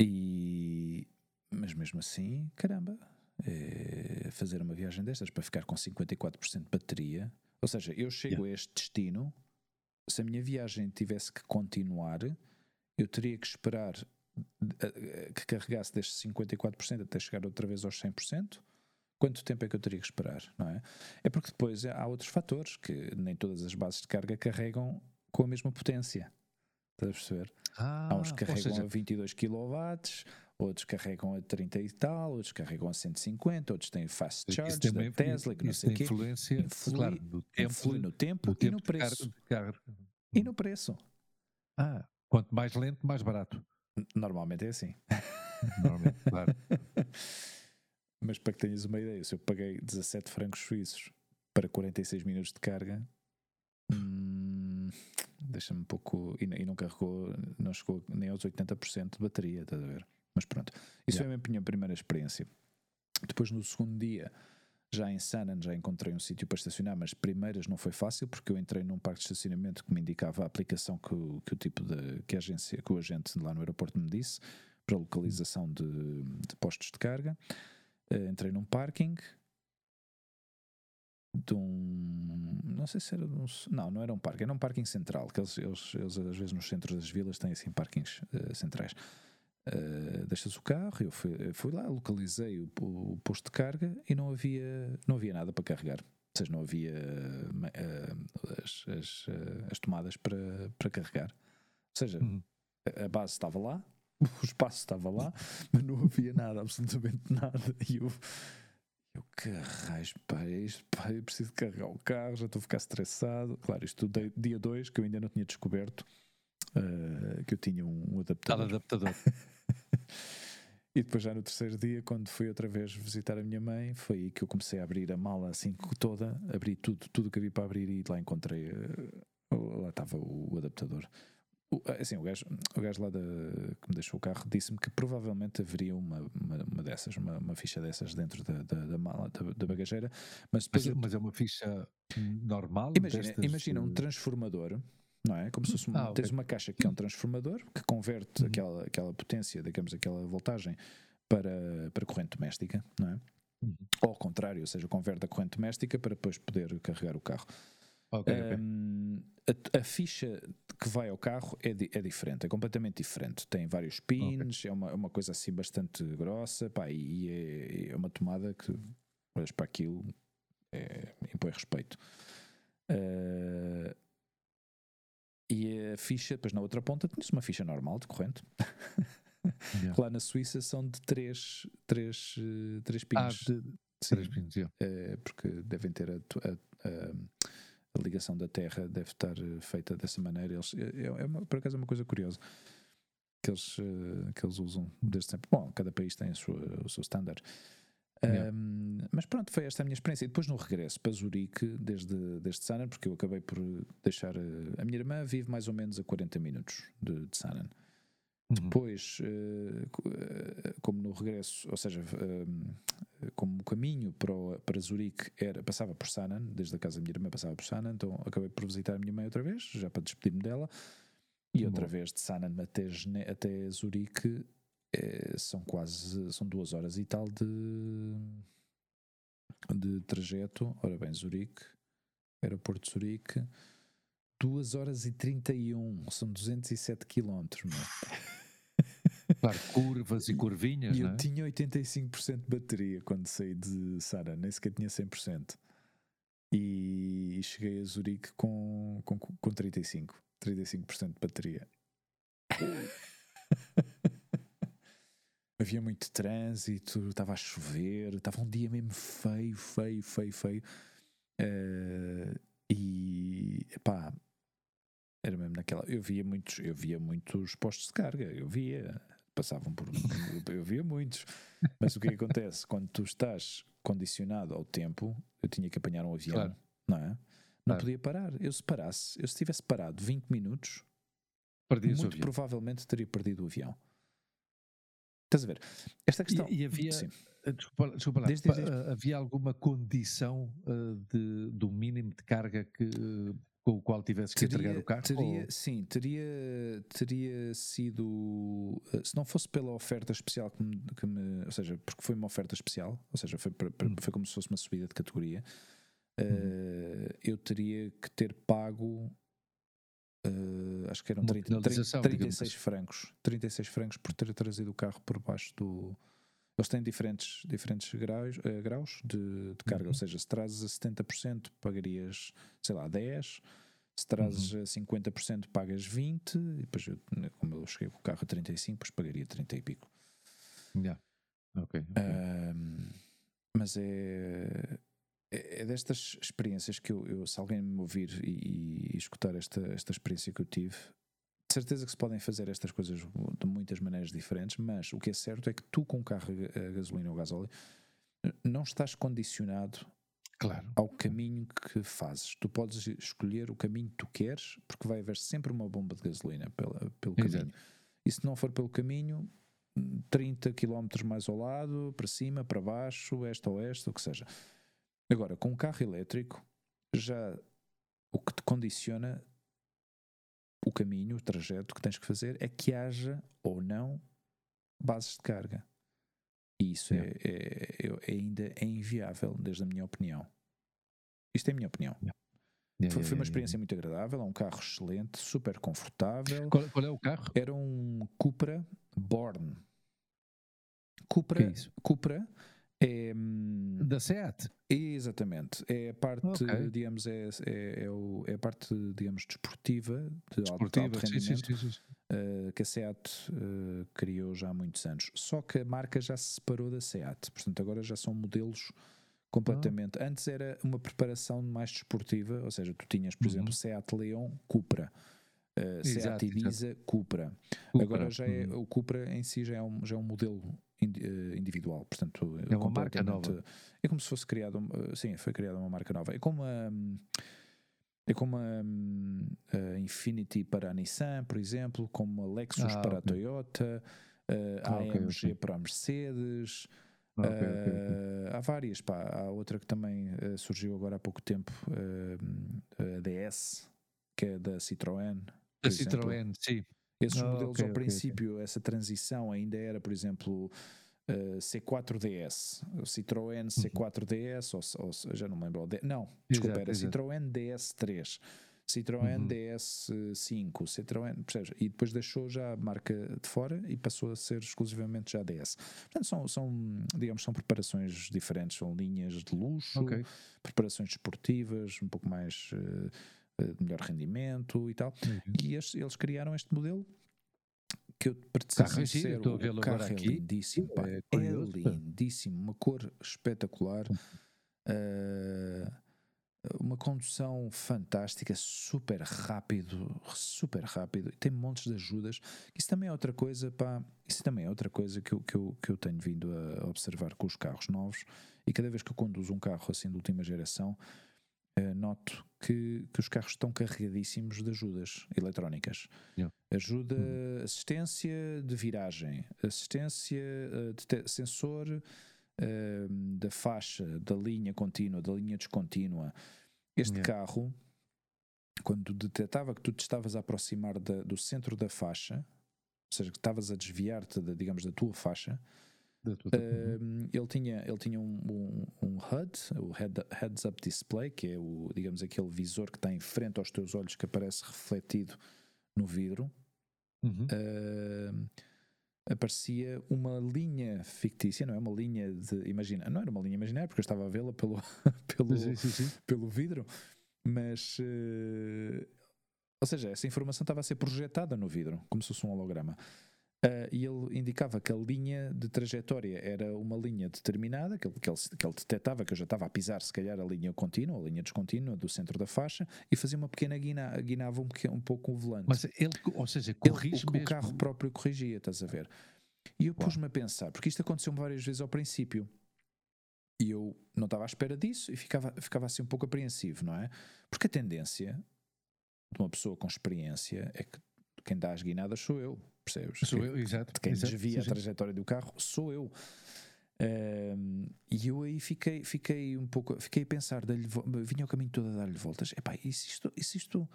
E, mas mesmo assim, caramba, eh, fazer uma viagem destas para ficar com 54% de bateria. Ou seja, eu chego a este destino, se a minha viagem tivesse que continuar, eu teria que esperar eh, que carregasse destes 54% até chegar outra vez aos 100%. Quanto tempo é que eu teria que esperar, não é? É porque depois há outros fatores que nem todas as bases de carga carregam com a mesma potência. Estás a perceber? Ah, Há uns que carregam ou seja, a 22 kW, outros carregam a 30 e tal, outros carregam a 150, outros têm fast charge tem da Tesla, que não sei o quê. influência, Influi- claro, do tempo, Influi no tempo, do e tempo no preço. de carga. E no preço. Ah, quanto mais lento, mais barato. Normalmente é assim. Normalmente, claro. [LAUGHS] Mas para que tenhas uma ideia, se eu paguei 17 francos suíços para 46 minutos de carga, hum, deixa-me um pouco. E, e não carregou, não chegou nem aos 80% de bateria, estás a ver? Mas pronto, isso Yeah. foi a minha primeira experiência. Depois, no segundo dia, já em Sanan, já encontrei um sítio para estacionar, mas primeiras não foi fácil porque eu entrei num parque de estacionamento que me indicava a aplicação que o, que o tipo de que a agência, que o agente lá no aeroporto me disse para localização de, de postos de carga. Eh, entrei num parking de um. Não sei se era de um. Não, não era um parque, era um parking central, que eles, eles, eles às vezes nos centros das vilas têm assim parkings eh, centrais. Uh, deixas o carro, eu fui, fui lá, localizei o, o posto de carga e não havia, não havia nada para carregar. Ou seja, não havia uh, as, as, uh, as tomadas para, para carregar. Ou seja, Uhum. a base estava lá, [LAUGHS] o espaço estava lá, mas não havia nada, absolutamente nada. E eu, eu que raios, pá, é isto, pá, eu preciso carregar o carro, já estou a ficar estressado. Claro, isto dia 2, que eu ainda não tinha descoberto uh, que eu tinha um, um Tal adaptador. adaptador. [LAUGHS] E depois já no terceiro dia, quando fui outra vez visitar a minha mãe, foi aí que eu comecei a abrir a mala assim toda, abri tudo, tudo que havia para abrir e lá encontrei, eh, lá estava o, o adaptador. O, assim, o gajo, o gajo lá da, que me deixou o carro disse-me que provavelmente haveria uma, uma, uma dessas, uma, uma ficha dessas dentro da, da, da mala, da, da bagageira, mas depois Mas, é uma ficha normal? Imagina, destas, imagina um transformador, não é? Como se fosse uma, ah, okay. tens uma caixa que é um transformador que converte uhum. aquela, aquela potência, digamos, aquela voltagem para, para corrente doméstica, não é? Uhum. Ou ao contrário, ou seja, converte a corrente doméstica para depois poder carregar o carro. Okay, um, a, a, ficha que vai ao carro é, di, é diferente, é completamente diferente. Tem vários pins, okay. é uma, uma coisa assim bastante grossa, pá, e é, é uma tomada que olhas para aquilo, é, impõe respeito. Uh, e a ficha, depois na outra ponta, tinha uma ficha normal de corrente. Yeah. [LAUGHS] Lá na Suíça são de três, três, uh, três pins. Ah, de, Sim, três pins, yeah. uh, porque devem ter a, a, a, a, ligação da Terra deve estar eh, feita dessa maneira. Eles, é, é uma, por acaso é uma coisa curiosa que eles, uh, que eles usam desde sempre. Bom, cada país tem a sua, o seu standard. Yeah. Um, mas pronto, foi esta a minha experiência. E depois no regresso para Zurique, desde, desde Sanan, porque eu acabei por deixar. A minha irmã vive mais ou menos a 40 minutos de, de Sanan. Uhum. Depois, uh, como no regresso, ou seja, uh, como o caminho para, para Zurique era, passava por Sanan, desde a casa da minha irmã passava por Sanan, então acabei por visitar a minha mãe outra vez, já para despedir-me dela, e outra Bom. vez de Sanan até, até Zurique é, são quase são duas horas e tal de, de trajeto. Ora bem, Zurique, aeroporto de Zurique, 2 horas e 31, são 207 quilómetros. [LAUGHS] Claro, curvas e curvinhas. E eu é? tinha 85% de bateria quando saí de Sara, nem sequer tinha 100%. E cheguei a Zurique com, com, com 35%, 35% de bateria. havia muito trânsito, estava a chover, estava um dia mesmo feio, feio, feio, feio. Uh, e pá, era mesmo naquela. Eu via muitos, eu via muitos postos de carga, eu via, passavam por. eu via muitos. Mas o que, é que acontece? Quando tu estás condicionado ao tempo, eu tinha que apanhar um avião, claro. não é? Não claro. podia parar. Eu se parasse, eu se tivesse parado 20 minutos, Perdias muito provavelmente teria perdido o avião. Estás a ver? Esta questão. E, e havia. Sim. Eh, desculpa, desculpa lá, desde, desde... Eh, havia alguma condição uh, de, do mínimo de carga que, com o qual tivesse que entregar o carro? Teria, ou... Sim, teria, teria sido. Se não fosse pela oferta especial que me, que me, Ou seja, porque foi uma oferta especial, ou seja, foi, hum. foi como se fosse uma subida de categoria. Uh, eu teria que ter pago Uh, acho que eram 30, 30, 36 assim. francos. 36 francos por ter trazido o carro por baixo do. Eles têm diferentes, diferentes graus, uh, graus de, de carga, uhum. ou seja, se trazes a 70% pagarias, sei lá, 10, se trazes uhum. a 50% pagas 20, e depois, eu, como eu cheguei com o carro a 35, depois pagaria 30 e pico. Yeah. Ok. okay. Uh, mas é é, é destas experiências que eu, eu se alguém me ouvir e, e, escutar esta, esta experiência que eu tive, certeza que se podem fazer estas coisas de muitas maneiras diferentes, mas o que é certo é que tu com um carro a gasolina ou gasóleo não estás condicionado claro. ao caminho que fazes. Tu podes escolher o caminho que tu queres, porque vai haver sempre uma bomba de gasolina pela, pelo Exato. caminho. E se não for pelo caminho, 30 km mais ao lado, para cima, para baixo, este ou oeste, o que seja. Agora, com um carro elétrico, já o que te condiciona o caminho, o trajeto que tens que fazer é que haja ou não bases de carga. E isso é, é, é, ainda é inviável, desde a minha opinião. Isto é a minha opinião. Yeah. foi, foi, uma experiência muito agradável, é um carro excelente, super confortável. Qual, qual, é o carro? Era um Cupra Born. Cupra, é Cupra é, da SEAT? Exatamente. É a parte, okay. digamos, é, é, é, o, é, a parte, digamos, desportiva, de desportiva, alto, alto rendimento, sim, sim, sim, uh, que a SEAT uh, criou já há muitos anos. Só que a marca já se separou da SEAT. Portanto, agora já são modelos completamente. Ah. Antes era uma preparação mais desportiva, ou seja, tu tinhas, por uhum. exemplo, SEAT Leon Cupra. Uh, Seat Ibiza, Cupra. Cupra. Agora já é, uhum. o Cupra em si já é um, já é um modelo individual. Portanto, é uma marca nova. É como se fosse criado, eh, sim, foi criada uma marca nova. É como a, é como a, a Infinity para a Nissan, por exemplo, como a Lexus ah, para okay. a Toyota, a ah, AMG okay, para a Mercedes. Okay, uh, há várias, pá. há outra que também surgiu agora há pouco tempo, uh, a DS, que é da Citroën. Da Citroën, sim. Esses oh, modelos, okay, ao princípio, okay. essa transição ainda era, por exemplo, uh, C4DS, o Citroën C4DS, uhum. ou, ou, já não me lembro, não, desculpa, era exato. Citroën DS3. Citroën uhum. DS5, Citroën, percebes? E depois deixou já a marca de fora e passou a ser exclusivamente já DS. Portanto, são, são digamos, são preparações diferentes, são linhas de luxo, okay. preparações desportivas, um pouco mais uh, de melhor rendimento e tal. Uhum. E este, eles criaram este modelo que eu carro ser, o carro é aqui. lindíssimo, pá, é, é lindíssimo, uma cor espetacular. Uh, uma condução fantástica, super rápido, super rápido, tem montes de ajudas. Isso também é outra coisa, pá, isso também é outra coisa que eu, que eu, que eu tenho vindo a observar com os carros novos. E cada vez que eu conduzo um carro assim de última geração, uh, noto que, que os carros estão carregadíssimos de ajudas eletrónicas. Yeah. Ajuda, hum. assistência de viragem, assistência uh, de sensor uh, da faixa, da linha contínua, da linha descontínua. Este yeah. carro, quando detectava que tu te estavas a aproximar da, do centro da faixa, ou seja, que estavas a desviar-te, de, digamos, da tua faixa, uh, ele tinha, ele tinha um, um, um HUD, o head, Heads Up Display, que é o, digamos, aquele visor que está em frente aos teus olhos que aparece refletido no vidro. Uhum. Uh, aparecia uma linha fictícia, não é? Uma linha de. Imagina, não era uma linha imaginária, porque eu estava a vê-la pelo, [LAUGHS] pelo, sim, sim, sim. pelo vidro, mas. Uh, ou seja, essa informação estava a ser projetada no vidro, como se fosse um holograma. Uh, e ele indicava que a linha de trajetória era uma linha determinada, que ele, que, ele, que ele detectava que eu já estava a pisar, se calhar, a linha contínua, a linha descontínua do centro da faixa, e fazia uma pequena guina, guinava um, pequeno, um pouco o volante. Mas ele, ou seja, corrige ele, o, o, carro próprio corrigia, estás a ver? E eu pus-me a pensar, porque isto aconteceu-me várias vezes ao princípio. E eu não estava à espera disso e ficava, ficava assim um pouco apreensivo, não é? Porque a tendência de uma pessoa com experiência é que quem dá as guinadas sou eu percebes? Sou eu, exato. De quem exato, desvia a trajetória do carro sou eu. Um, e eu aí fiquei, fiquei um pouco, fiquei a pensar, vinha o caminho todo a dar-lhe voltas. Epá, e se isto, e se isto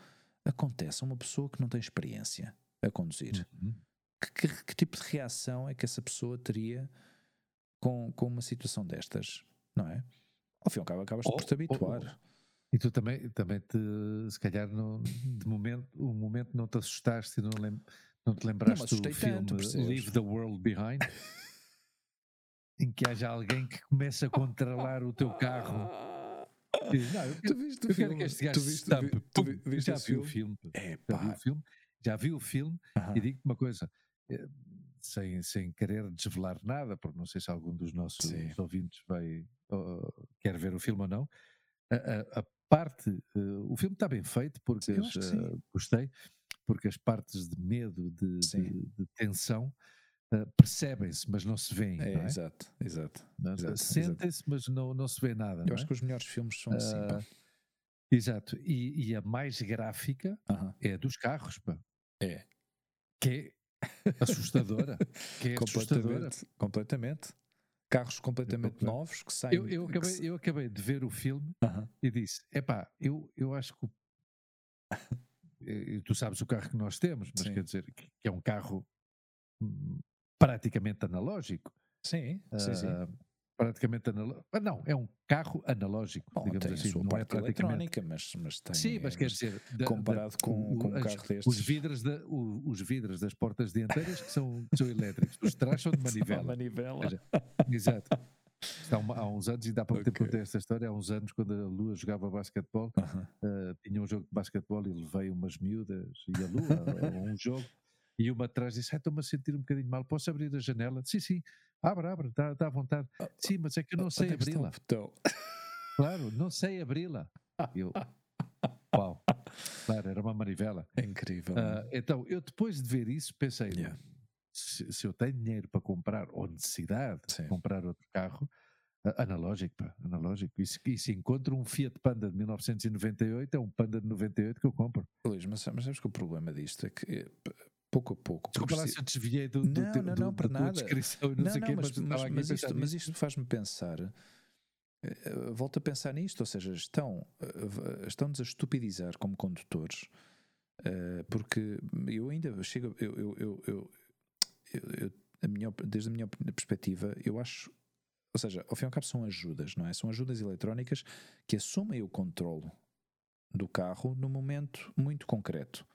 acontece a uma pessoa que não tem experiência a conduzir? Uhum. Que, que, que, tipo de reação é que essa pessoa teria com, com uma situação destas? Não é? Ao fim e ao cabo, acabas oh, por te habituar. Oh, oh. E tu também, também te, se calhar, no, de momento, o momento não te assustaste e não lembro não te lembraste não, do filme tanto, Leave the World Behind? [LAUGHS] em que haja alguém que começa a controlar o teu carro. [LAUGHS] Diz, não, eu, tu viste o filme? que este gajo tu viste. Tu, tu já vi o filme. É, já vi o filme. Já vi o filme uh -huh. e digo-te uma coisa. Eh, sem, sem querer desvelar nada, porque não sei se algum dos nossos ouvintes vai, uh, quer ver o filme ou não. A, a, a parte, uh, o filme está bem feito, porque gostei, porque as partes de medo, de, de, de tensão, uh, percebem-se, mas não se veem. É, é? Exato, exato. exato Sentem-se, mas não, não se vê nada. Eu acho é? que os melhores filmes são assim. Pá. Exato, e, e, a mais gráfica -huh. é a dos carros, pá. É. Que é assustadora. que é completamente, assustadora. Completamente carros completamente novos que saem. Eu, eu, acabei, eu acabei de ver o filme uh -huh. e disse: epá, eu, eu acho que. Tu sabes o carro que nós temos, mas Sim. quer dizer que é um carro hum, praticamente analógico. Sim, uh, sim, sim. Ah, praticamente analógico. Ah, não, é um carro analógico, Bom, digamos tem assim. A sua não parte é eletrónica, mas, mas tem. Sim, mas quer dizer. comparado da, com, o, com um as, carro destes. Os vidros, da, o, os vidros das portas dianteiras que são, que são elétricos, os trás [LAUGHS] são de manivela. manivela. Exato. Há, uma, há, uns anos, ainda há pouco okay. contei esta história, há uns anos, quando a Lua jogava basquetebol, uh -huh. uh, tinha um jogo de basquetebol e levei umas miúdas e a Lua a um jogo, e uma atrás disse: ah, estou-me a sentir um bocadinho mal, posso abrir a janela? Sim, sim, abre, abre, está tá à vontade. Ah, sim, mas é que eu não sei abri-la. Claro, não sei abri-la. Eu, uau, claro, era uma manivela. É incrível. Uh, então, eu depois de ver isso, pensei: yeah. Se, se, eu tenho dinheiro para comprar, ou necessidade sim. de comprar outro carro, analógico, pá, analógico. E se, e se encontro um Fiat Panda de 1998, é um Panda de 98 que eu compro. Luís, mas, mas sabes que o problema disto é que pouco a pouco. Desculpa lá se eu desviei do, do, não, não, não, para nada. descrição não, não sei não, quê, mas, mas, mas, isto, mas isto faz-me pensar Uh, volto a pensar nisto, ou seja, estão, estão-nos a estupidizar como condutores, porque eu ainda chego, eu, eu, eu, eu, eu a minha, desde a minha perspectiva, eu acho, ou seja, ao fim e ao cabo são ajudas, não é? São ajudas eletrónicas que assumem o controle do carro no momento muito concreto.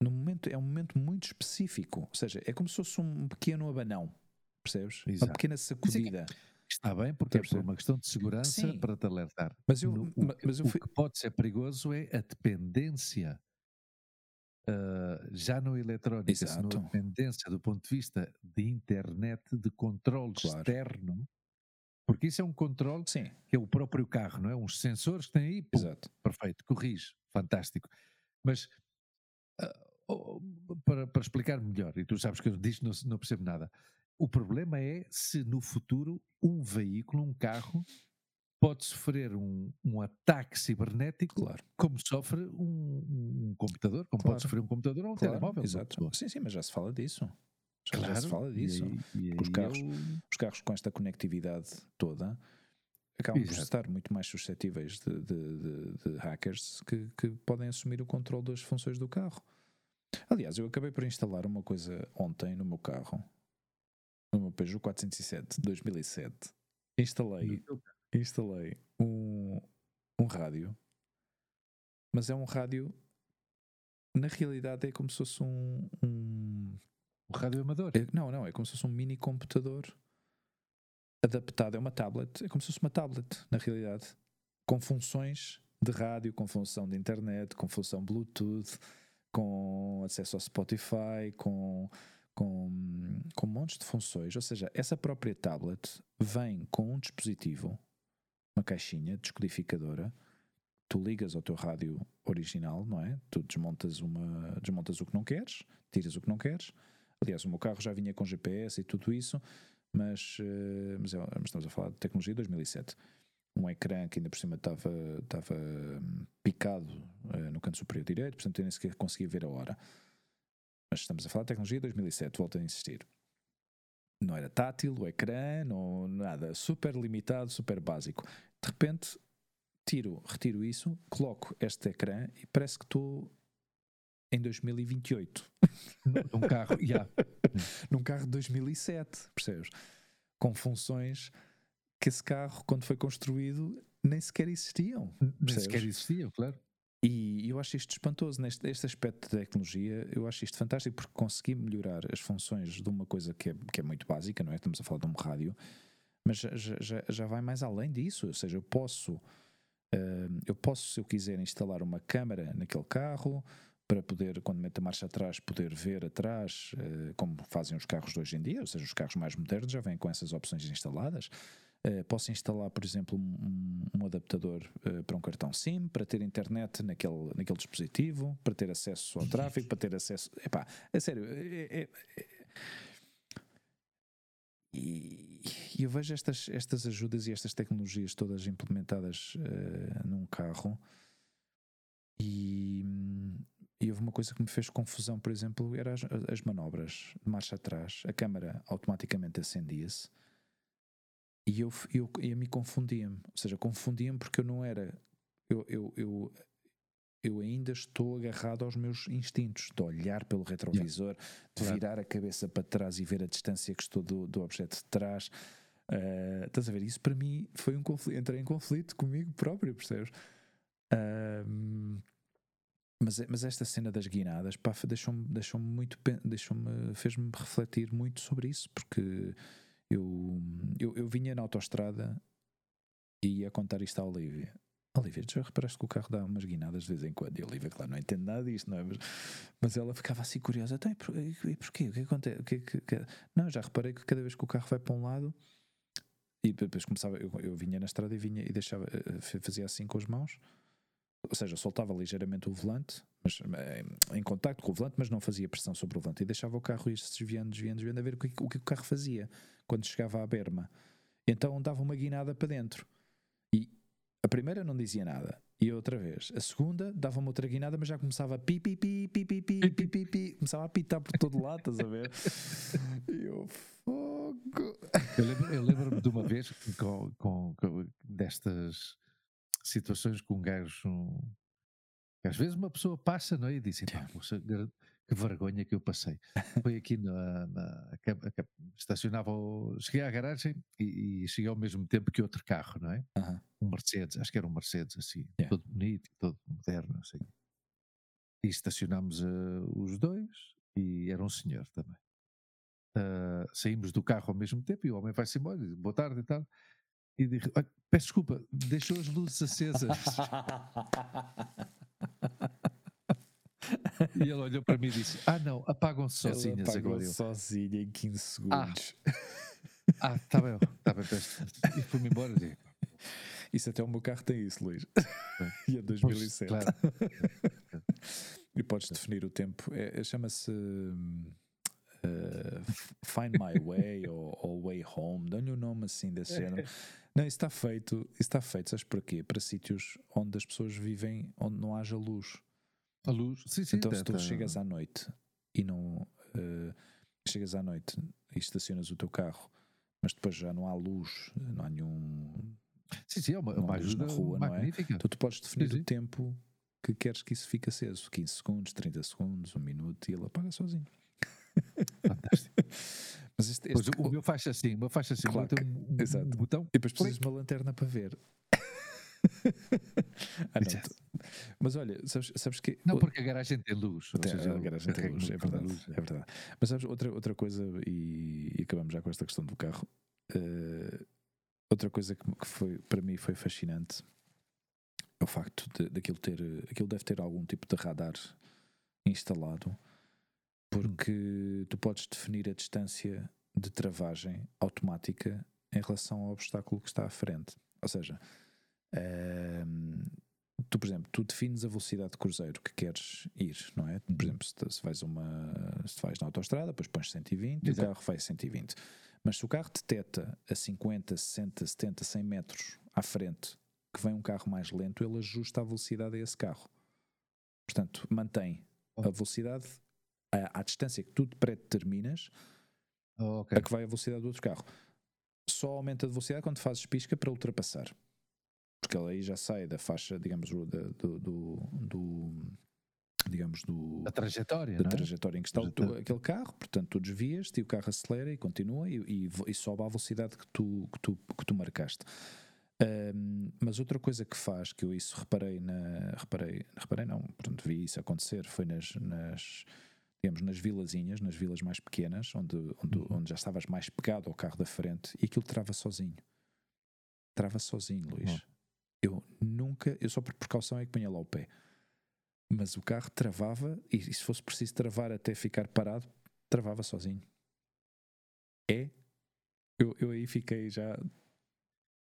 No momento, é um momento muito específico, ou seja, é como se fosse um pequeno abanão, percebes? Exato. Uma pequena sacudida. Está bem, porque é por uma questão de segurança Sim. para te alertar. Mas, eu, no, o, mas eu fui... o que pode ser perigoso é a dependência uh, já no eletrónico, Exato. a dependência do ponto de vista de internet, de controle claro. externo, porque isso é um controle Sim. que é o próprio carro, não é? Uns sensores que tem aí, pum, Exato. perfeito, corrige, fantástico. Mas uh, para, para, explicar melhor, e tu sabes que eu disto não, não percebo nada, o problema é se no futuro um veículo, um carro, pode sofrer um, um ataque cibernético claro. como sofre um, um computador, como claro. pode sofrer um computador ou um claro, telemóvel. Exato. Sim, sim, mas já se fala disso. Já, claro, já se fala disso. E, e os, carros, eu... os carros com esta conectividade toda acabam Exato. por estar muito mais suscetíveis de, de, de, de hackers que, que, podem assumir o controle das funções do carro. Aliás, eu acabei por instalar uma coisa ontem no meu carro, no meu Peugeot 407 2007. Instalei instalei um, um rádio, mas é um rádio. Na realidade, é como se fosse um. Um, rádio amador? É, não, não, é como se fosse um mini computador adaptado. É uma tablet, é como se fosse uma tablet, na realidade, com funções de rádio, com função de internet, com função Bluetooth, com acesso ao Spotify, com, com, com montes de funções. Ou seja, essa própria tablet vem com um dispositivo uma caixinha descodificadora, tu ligas ao teu rádio original, não é? Tu desmontas, uma, desmontas o que não queres, tiras o que não queres. Aliás, o meu carro já vinha com GPS e tudo isso, mas, uh, mas, é, mas, estamos a falar de tecnologia de 2007. Um ecrã que ainda por cima estava, estava hum, picado uh, no canto superior direito, portanto eu nem sequer conseguia ver a hora. Mas estamos a falar de tecnologia de 2007, volto a insistir. Não era tátil, o ecrã, não, nada, super limitado, super básico. De repente, tiro, retiro isso, coloco este ecrã e parece que estou em 2028. [LAUGHS] Num carro, [LAUGHS] yeah. Num carro de 2007, percebes? Com funções que esse carro, quando foi construído, nem sequer existiam. Percebes? Nem sequer existiam, claro. E eu acho isto espantoso, neste este aspecto de tecnologia, eu acho isto fantástico porque consegui melhorar as funções de uma coisa que é, que é muito básica, não é? Estamos a falar de um rádio, mas já, já, já vai mais além disso, ou seja, eu posso, uh, eu posso, se eu quiser, instalar uma câmara naquele carro para poder, quando meto a marcha atrás, poder ver atrás, uh, como fazem os carros de hoje em dia, ou seja, os carros mais modernos já vêm com essas opções instaladas. Uh, posso instalar, por exemplo, um, um adaptador uh, para um cartão SIM, para ter internet naquele, naquele dispositivo, para ter acesso ao tráfego, [LAUGHS] para ter acesso. Epá, é sério. É, é, é... E, e, eu vejo estas, estas ajudas e estas tecnologias todas implementadas uh, num carro. E, e houve uma coisa que me fez confusão, por exemplo, era as, as manobras de marcha atrás. A câmara automaticamente acendia-se e eu, eu, eu me confundia-me, ou seja, confundia-me porque eu não era, eu, eu, eu, eu, ainda estou agarrado aos meus instintos de olhar pelo retrovisor, yeah. de claro. virar a cabeça para trás e ver a distância que estou do, do objeto de trás. Uh, estás a ver? Isso para mim foi um conflito, entrei em conflito comigo próprio, percebes? Uh, mas, mas esta cena das guinadas deixou-me deixou muito deixou-me fez-me refletir muito sobre isso porque eu, eu, eu vinha na autoestrada e ia contar isto à Olivia. Olivia, já reparaste que o carro dá umas guinadas de vez em quando? E a Olivia, claro, não entende nada disto, não é? Mas, mas ela ficava assim curiosa. Então, e, por, e porquê? O que acontece? O que, que, que, Não, já reparei que cada vez que o carro vai para um lado e depois começava, eu, eu vinha na estrada e vinha e deixava, eh, fazia assim com as mãos, ou seja, soltava ligeiramente o volante, mas eh, em contacto com o volante, mas não fazia pressão sobre o volante e deixava o carro ir se desviando, desviando, desviando, a ver o que, o que o carro fazia quando chegava à berma. Então dava uma guinada para dentro. A primeira não dizia nada. E outra vez. A segunda dava uma outra guinada, mas já começava a pi, pi, pi, pi, pi, pi, pi, pi, pi, começava a pitar por todo lado, estás a ver? E eu, fogo, Eu lembro-me lembro de uma vez com, com, com, destas situações com um gajo. Às vezes uma pessoa passa não é? e diz: que vergonha que eu passei. Foi aqui na. na estacionava. Cheguei à garagem e, e, cheguei ao mesmo tempo que outro carro, não é? Um Mercedes, acho que era um Mercedes assim, yeah. todo bonito, todo moderno, assim. E estacionámos uh, os dois e era um senhor também. Uh, saímos do carro ao mesmo tempo e o homem vai-se embora, diz, boa tarde e tal. E diz, peço desculpa, deixou as luzes acesas. [LAUGHS] e ele olhou para mim e disse: Ah, não, apagam-se sozinhas apagam agora. sozinha em 15 segundos. Ah, está ah, bem, está bem. E fui-me embora. E isso até o meu carro tem isso, Luís. [LAUGHS] e é 2007. Pois, claro. e podes definir o tempo. É, é Chama-se. Uh, Find My Way ou, ou Way Home, dão-lhe um nome assim desse género. Não, isso está feito, está feito, sabes porquê? Para sítios onde as pessoas vivem, onde não haja luz. A luz, sim, sim. Então, se tu chegas à noite e não. Uh, chegas à noite e estacionas o teu carro, mas depois já não há luz, não há nenhum. Sim, sim, é uma, uma ajuda na rua, magnífica. Não é? Então, tu podes definir sim, sim. o tempo que queres que isso fique aceso: 15 segundos, 30 segundos, um minuto e ele apaga sozinho. Fantástico. Mas este, este... O meu faz assim, o meu faz assim, claro, um, Exato. um botão. E depois precisas de uma lanterna para ver. [LAUGHS] ah, não, mas olha, sabes, sabes que. Não, porque a garagem tem luz. Tem, seja, a garagem tem luz, é verdade, luz, é. é verdade. Mas sabes, outra, outra coisa, e, e acabamos já com esta questão do carro. Uh, outra coisa que, que, foi, para mim foi fascinante é o facto de, daquilo ter. Aquilo deve ter algum tipo de radar instalado, porque tu podes definir a distância de travagem automática em relação ao obstáculo que está à frente. Ou seja, tu, por exemplo, tu defines a velocidade de cruzeiro que queres ir, não é? Por exemplo, se, se vais uma se vais na autostrada, depois pões 120 Exato. e o carro vai a 120. Mas se o carro detecta a 50, 60, 70, 100 metros à frente que vem um carro mais lento, ele ajusta a velocidade a esse carro. Portanto, mantém a velocidade à, à distância que tu predeterminas oh, okay. a que vai a velocidade do outro carro. Só aumenta a velocidade quando fazes pisca para ultrapassar porque ele aí já sai da faixa, digamos, do, do, do, do digamos, do, da trajetória, da é? trajetória em que está o, aquele carro, portanto tu desvias-te e o carro acelera e continua e, e, e, sobe à velocidade que tu, que tu, que tu marcaste. Um, mas outra coisa que faz, que eu isso reparei na. Reparei, reparei não, portanto vi isso acontecer, foi nas, nas digamos, nas vilazinhas, nas vilas mais pequenas, onde, onde, uhum. onde já estavas mais pegado ao carro da frente e aquilo trava sozinho. Trava sozinho, Luís. Uhum. Eu nunca, eu só por precaução é que punha lá o pé. Mas o carro travava, e, e se fosse preciso travar até ficar parado, travava sozinho. É? Eu, eu aí fiquei já.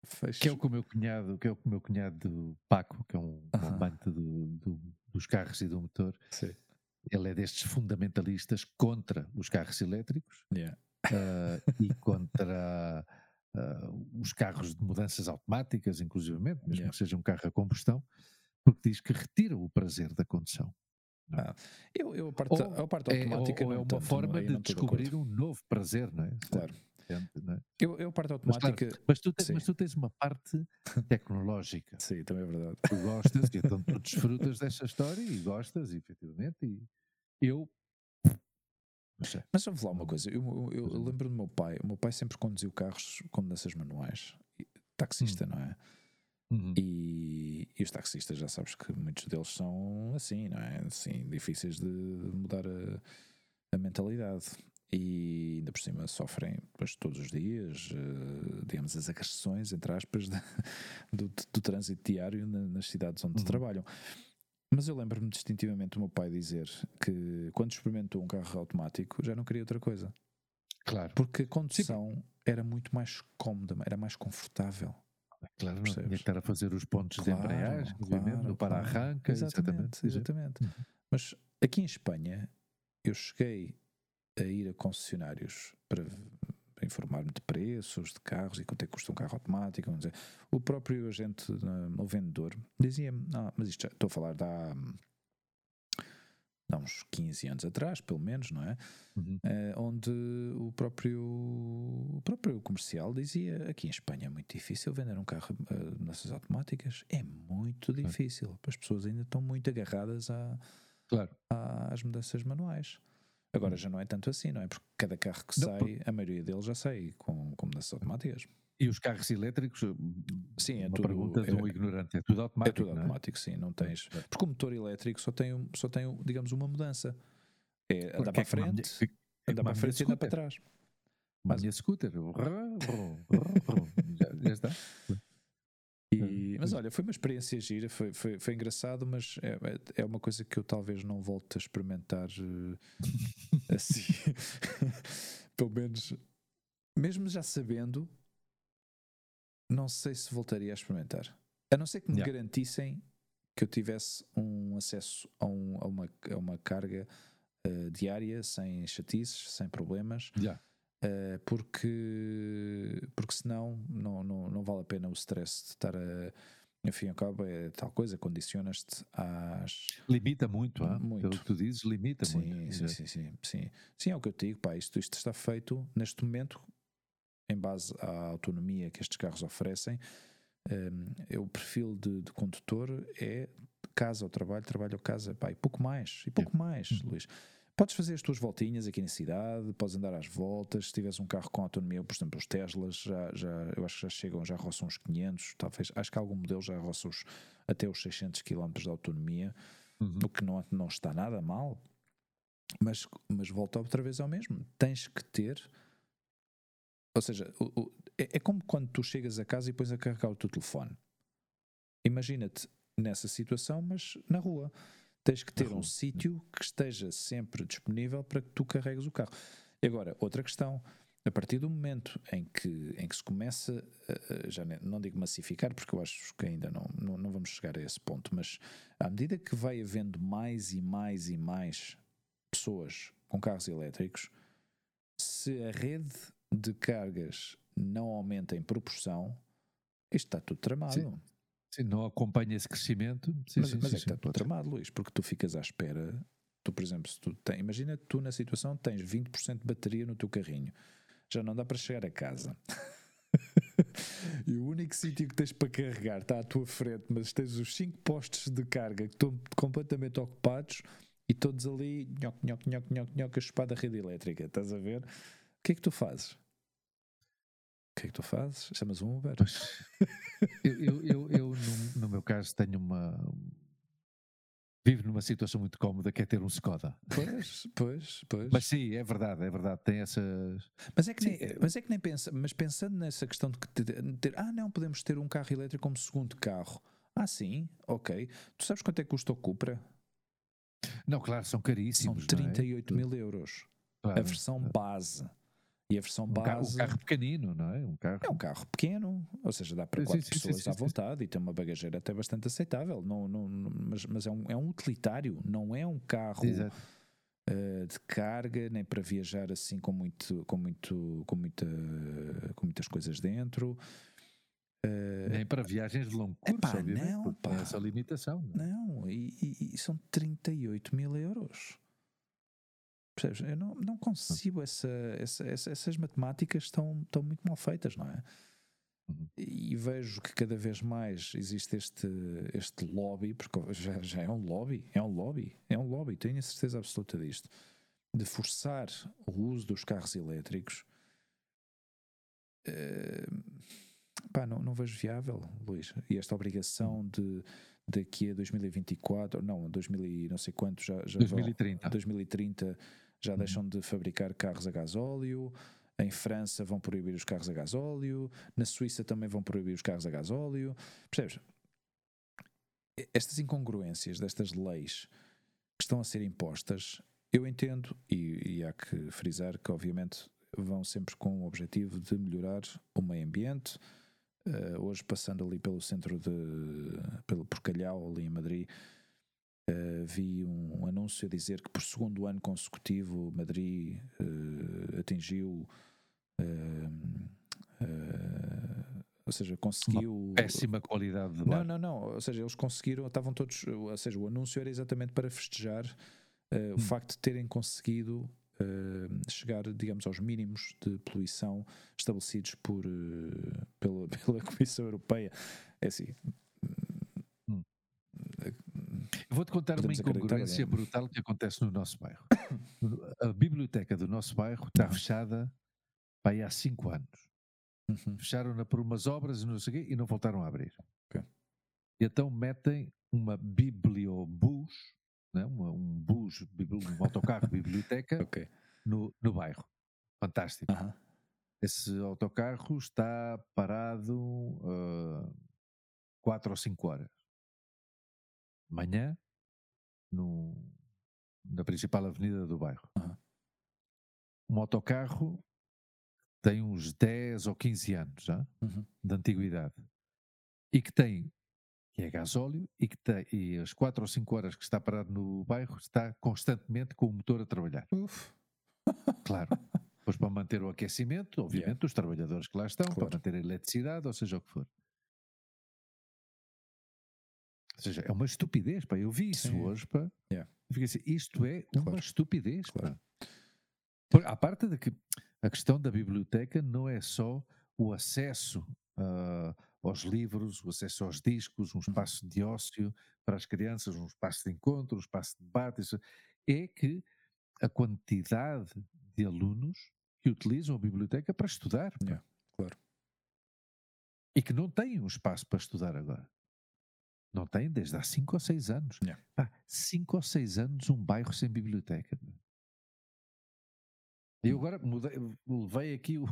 Fecho. Que é o que o meu cunhado, que é o que o meu cunhado Paco, que é um, amante do, do, dos carros e do motor. Sim. Ele é destes fundamentalistas contra os carros elétricos yeah. uh, e [LAUGHS] contra uh, os carros de mudanças automáticas, inclusivamente, mesmo yeah. que seja um carro a combustão, porque diz que retira o prazer da condução. É? Ah, eu, eu a parte, ou, a parte automática é, ou, ou é uma tanto, forma de descobrir um novo prazer, não é? Claro. É? Eu, eu a parte automática. Mas, claro, mas, tu tens, mas, tu tens, uma parte [LAUGHS] tecnológica. Sim, também é verdade. Tu gostas, então tu desfrutas desta história e gostas, efetivamente. E eu mas vamos lá uma coisa, eu, eu, eu lembro do meu pai, o meu pai sempre conduziu carros com mudanças manuais, taxista, uhum. não é? Uhum. E, e, os taxistas já sabes que muitos deles são assim, não é? Assim, difíceis de mudar a, a mentalidade. E ainda por cima sofrem depois, todos os dias, uh, digamos, as agressões, entre aspas, [LAUGHS] de, do, do, trânsito diário nas cidades onde uhum. trabalham. Mas eu lembro-me distintivamente do meu pai dizer que quando experimentou um carro automático já não queria outra coisa. Claro. Porque a condução Sim. era muito mais cómoda, era mais confortável. Claro, não tinha que estar a fazer os pontos claro, de embreagem, claro, no para-arranca. Exatamente, exatamente. exatamente. Uhum. Mas aqui em Espanha eu cheguei a ir a concessionários para informar-me de preços de carros e quanto é que custa um carro automático. O próprio agente, o vendedor, dizia-me: ah, mas isto já, estou a falar da. há uns 15 anos atrás, pelo menos, não é? Uhum. Uh, onde o próprio, o próprio comercial dizia aqui em Espanha é muito difícil vender um carro uh, nessas automáticas, é muito difícil, claro. as pessoas ainda estão muito agarradas a, claro. às mudanças manuais. Agora uhum. já não é tanto assim, não é? Porque cada carro que não, sai, por... a maioria deles já sai com, mudanças automáticas. E os carros elétricos? Sim, é uma tudo. pergunta de um é, ignorante. É tudo automático. É tudo é? automático, é? sim. Não tens. Porque o motor elétrico só tem, só tem digamos, uma mudança. É andar para a frente, é andar para a frente e andar para trás. Mas a minha scooter. [LAUGHS] já, já está. E, mas olha, foi uma experiência gira, foi, foi, foi engraçado, mas é, é uma coisa que eu talvez não volte a experimentar uh, [LAUGHS] assim. [LAUGHS] Pelo menos, mesmo já sabendo, não sei se voltaria a experimentar. A não ser que me yeah. garantissem que eu tivesse um acesso a, um, a, uma, a uma carga uh, diária, sem chatices, sem problemas. Yeah. Uh, porque, porque senão não, não, não vale a pena o stress de estar a. Enfim, ao cabo é tal coisa, condicionas-te às. Limita muito, ah? muito. pelo que tu dizes, limita sim, muito. Sim, sim, sim, sim. Sim, é o que eu te digo, pá, isto, isto está feito neste momento em base à autonomia que estes carros oferecem, um, o perfil de, de, condutor é casa ao trabalho, trabalho ao casa, pá, e pouco mais, e pouco mais, uhum. Luís. Podes fazer as tuas voltinhas aqui na cidade, podes andar às voltas. Se tiveres um carro com autonomia, por exemplo, os Teslas, já, já, eu acho que já chegam, já roçam os 500, talvez. Acho que algum modelo já roça os, até os 600 km de autonomia, uhum. o que não, não está nada mal. Mas, mas volta outra vez ao mesmo. Tens que ter ou seja, o, o, é, é, como quando tu chegas a casa e pões a carregar o teu telefone. Imagina-te nessa situação, mas na rua. Tens que ter um sítio que esteja sempre disponível para que tu carregues o carro. E agora, outra questão. A partir do momento em que, em que se começa, a, já não digo massificar, porque eu acho que ainda não, não, não vamos chegar a esse ponto, mas à medida que vai havendo mais e mais e mais pessoas com carros elétricos, se a rede de cargas não aumenta em proporção, isto está tudo tramado. Sim. Sim, não acompanha esse crescimento. Sim, mas, sim, mas é que está tudo tramado, Luís, porque tu ficas à espera. Tu, por exemplo, se tu tens, imagina tu na situação tens 20% de bateria no teu carrinho, já não dá para chegar a casa. [LAUGHS] e o único sítio que tens para carregar está à tua frente, mas tens os 5 postos de carga que estão completamente ocupados e todos ali, nhoc, nhoc, nhoc, nhoc, nhoc, a chupada rede elétrica, estás a ver? que é que tu fazes? O que é que tu fazes? Chamas um Uber? eu, eu, eu, eu no, no, meu caso, tenho uma. Vivo numa situação muito cómoda que é ter um Skoda. Pois, pois, pois. Mas sim, é verdade, é verdade. Tem essas. Mas é que, nem, mas é que nem pensa. Mas pensando nessa questão de ter. Ah, não, podemos ter um carro elétrico como segundo carro. Ah, sim, ok. Tu sabes quanto é que custa o Cupra? Não, claro, são caríssimos. São 38 é? mil euros. Claro. A versão base. E a versão base. Um carro pequenino, não é? Um carro... É um carro pequeno, ou seja, dá para quatro sim, pessoas sim, sim, à vontade e tem uma bagageira até bastante aceitável. Não, não, mas mas é, um, é um utilitário, não é um carro uh, de carga, nem para viajar assim com, muito, com, muito, com, muita, com muitas coisas dentro. Uh, nem para viagens de longo curso, epá, não, pá, essa limitação. Não, é? não e, e, e são 38 mil euros. Percebes? Eu não, não consigo essa, essa, essa, essas matemáticas estão, estão muito mal feitas, não é? Uhum. E vejo que cada vez mais existe este, este lobby, porque já, já é um lobby, é um lobby, é um lobby, tenho a certeza absoluta disto, de forçar o uso dos carros elétricos. Uh, pá, não, não vejo viável, Luís. E esta obrigação uhum. de daqui a 2024, não, 2000 e não sei quanto, já, já 2030. 2030 já uhum. deixam de fabricar carros a gasóleo. Em França vão proibir os carros a gasóleo, na Suíça também vão proibir os carros a gasóleo. Percebes? Estas incongruências destas leis que estão a ser impostas, eu entendo, e, e há que frisar que, obviamente, vão sempre com o objetivo de melhorar o meio ambiente. Uh, hoje, passando ali pelo centro de. pelo Porcalhau, ali em Madrid, vi um, anúncio a dizer que por segundo ano consecutivo Madrid uh, atingiu uh, ou seja, conseguiu Uma péssima qualidade de Não, não, não, ou seja, eles conseguiram, estavam todos, ou seja, o anúncio era exatamente para festejar uh, o hum. facto de terem conseguido uh, chegar, digamos, aos mínimos de poluição estabelecidos por, uh, pela, [LAUGHS] pela Comissão Europeia. É assim. Hum. Vou-te contar uma incongruência brutal que acontece no nosso bairro. A biblioteca do nosso bairro está fechada aí há cinco anos. Uhum. Fecharam-na por umas obras e não sei quê, e não voltaram a abrir. Okay. E então metem uma bibliobus, né? Uma, um bus, um autocarro biblioteca okay. no, no bairro. Fantástico. Uhum. Esse autocarro está parado uh, quatro ou cinco horas. Manhã, no, na principal avenida do bairro. Uhum. Um autocarro tem uns 10 ou 15 anos já, uhum. de antiguidade e que tem que é gasóleo e que tem, e as 4 ou 5 horas que está parado no bairro está constantemente com o motor a trabalhar. Uf. Claro. [LAUGHS] Pois para manter o aquecimento, obviamente, yeah. os trabalhadores que lá estão, claro. para manter a eletricidade, ou seja o que for. Ou seja, é uma estupidez, pá. Eu vi isso Sim. hoje, pá. Yeah. Fiquei assim, isto é claro. uma estupidez, claro. pá. À parte de que a questão da biblioteca não é só o acesso uh, aos livros, o acesso aos discos, um espaço de ócio para as crianças, um espaço de encontro, um espaço de debate. Isso, é que a quantidade de alunos que utilizam a biblioteca para estudar. Yeah, claro. E que não têm um espaço para estudar agora. Não têm desde há 5 ou 6 anos. 5 ou 6 anos um bairro sem biblioteca. E eu agora mudei, levei aqui o,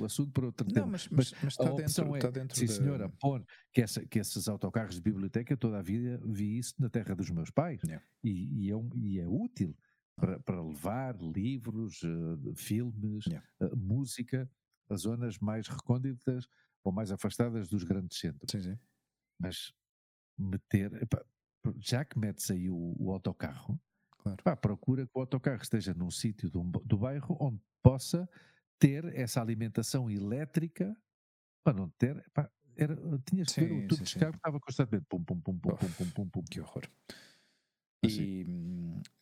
o assunto para outro tema. Não, mas, mas, mas está, dentro, é, está dentro Sim, da... senhora, pôr que, essa, que esses autocarros de biblioteca, toda a vida vi isso na terra dos meus pais. Yeah. E, e, é, e, é, útil para, para levar livros, uh, filmes, yeah. uh, música a zonas mais recônditas ou mais afastadas dos grandes centros. Sim, sim. Mas meter, já que metes aí o, o autocarro, Claro. Pá, procura que o autocarro esteja num sítio do, do bairro onde possa ter essa alimentação elétrica para não ter. Pá, era, tinhas que ver o tubo de descarga estava constantemente pum, pum, pum, pum, pum, pum, pum, pum. Que horror. E,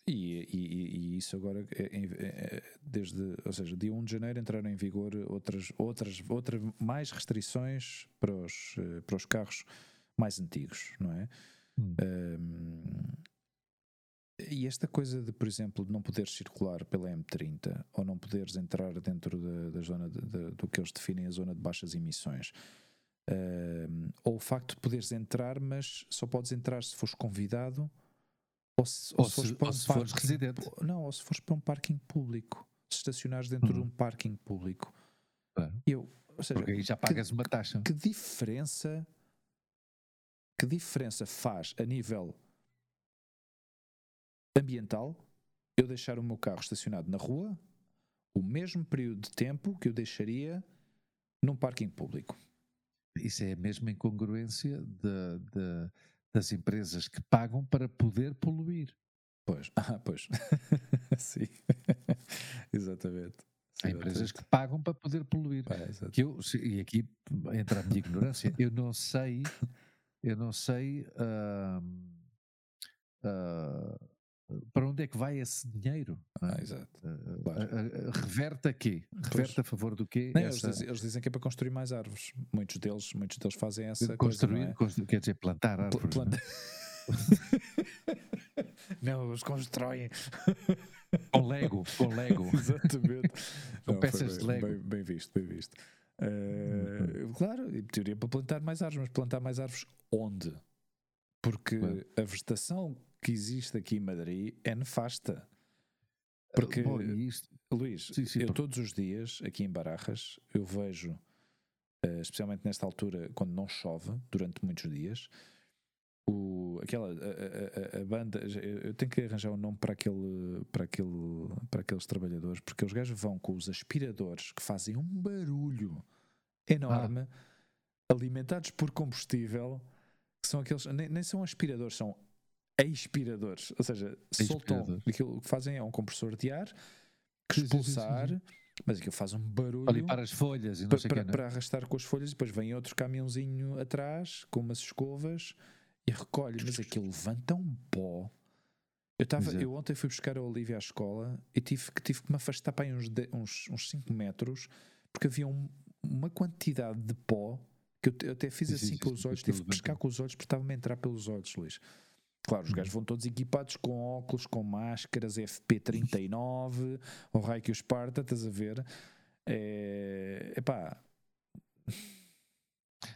e, e, e, isso agora, é, é, é, desde, ou seja, dia 1 de janeiro entraram em vigor outras, outras, outras mais restrições para os, eh, para os carros mais antigos, não é? Hum. Um, e esta coisa de, por exemplo, de não poderes circular pela M30 ou não poderes entrar dentro da, da zona de, de, do que eles definem a zona de baixas emissões, uh, ou o facto de poderes entrar, mas só podes entrar se fores convidado ou se, ou, ou se, fores, para um se fores residente. Não, ou se fores para um parking público, se estacionares dentro de um parking público. Eu, ou seja, Porque aí já pagas que, uma taxa. Que diferença que diferença faz a nível ambiental eu deixar o meu carro estacionado na rua o mesmo período de tempo que eu deixaria num parking público. Isso é a mesma incongruência de, de, das empresas que pagam para poder poluir. Pois, [LAUGHS] ah, pois. [LAUGHS] Sim, exatamente. Há empresas que pagam para poder poluir. Que eu, e aqui entra a minha ignorância, eu não sei, [LAUGHS] eu não sei. Uh, uh, para onde é que vai esse dinheiro? Ah, exato. Uh, claro. reverte a quê? Reverte pois. a favor do quê? Não, essa... eles, dizem, eles, dizem, que é para construir mais árvores. Muitos deles, muitos deles fazem essa construir, coisa. É? quer dizer, plantar árvores. Pl planta... [LAUGHS] não, eles constroem. com Lego, com Lego. [LAUGHS] Exatamente. com não, peças bem, de Lego. Bem, bem, visto, bem visto. Uh, claro, teoria para plantar mais árvores, mas plantar mais árvores onde? Porque a vegetação que existe aqui em Madrid é nefasta. Porque, Bom, isto... Luís, sim, sim, eu porque... todos os dias aqui em Barajas eu vejo, uh, especialmente nesta altura, quando não chove, durante muitos dias, o, aquela, a, a, a, banda, eu tenho que arranjar um nome para, aquele, para, aquele, para aqueles trabalhadores, porque os gajos vão com os aspiradores que fazem um barulho enorme, ah. alimentados por combustível, que são aqueles, nem, nem são aspiradores, são expiradores, ou seja, soltam aquilo que fazem é um compressor de ar que expulsar, sim, sim, sim, mas aquilo faz um barulho para limpar as folhas e para, sei para, que, para arrastar com as folhas e depois vem outro caminhãozinho atrás com umas escovas e recolhe, mas aquilo levanta um pó. Eu, tava, eu ontem fui buscar a Olivia à escola e tive, tive que me afastar para aí uns 5 uns, uns cinco metros porque havia um, uma quantidade de pó que eu, eu até fiz assim sim, com os olhos, tive que pescar com os olhos porque estava-me a entrar pelos olhos, Luís. Claro, os gajos uhum. vão todos equipados com óculos, com máscaras, FP39, o raio que o Esparta, estás a ver? É, epá.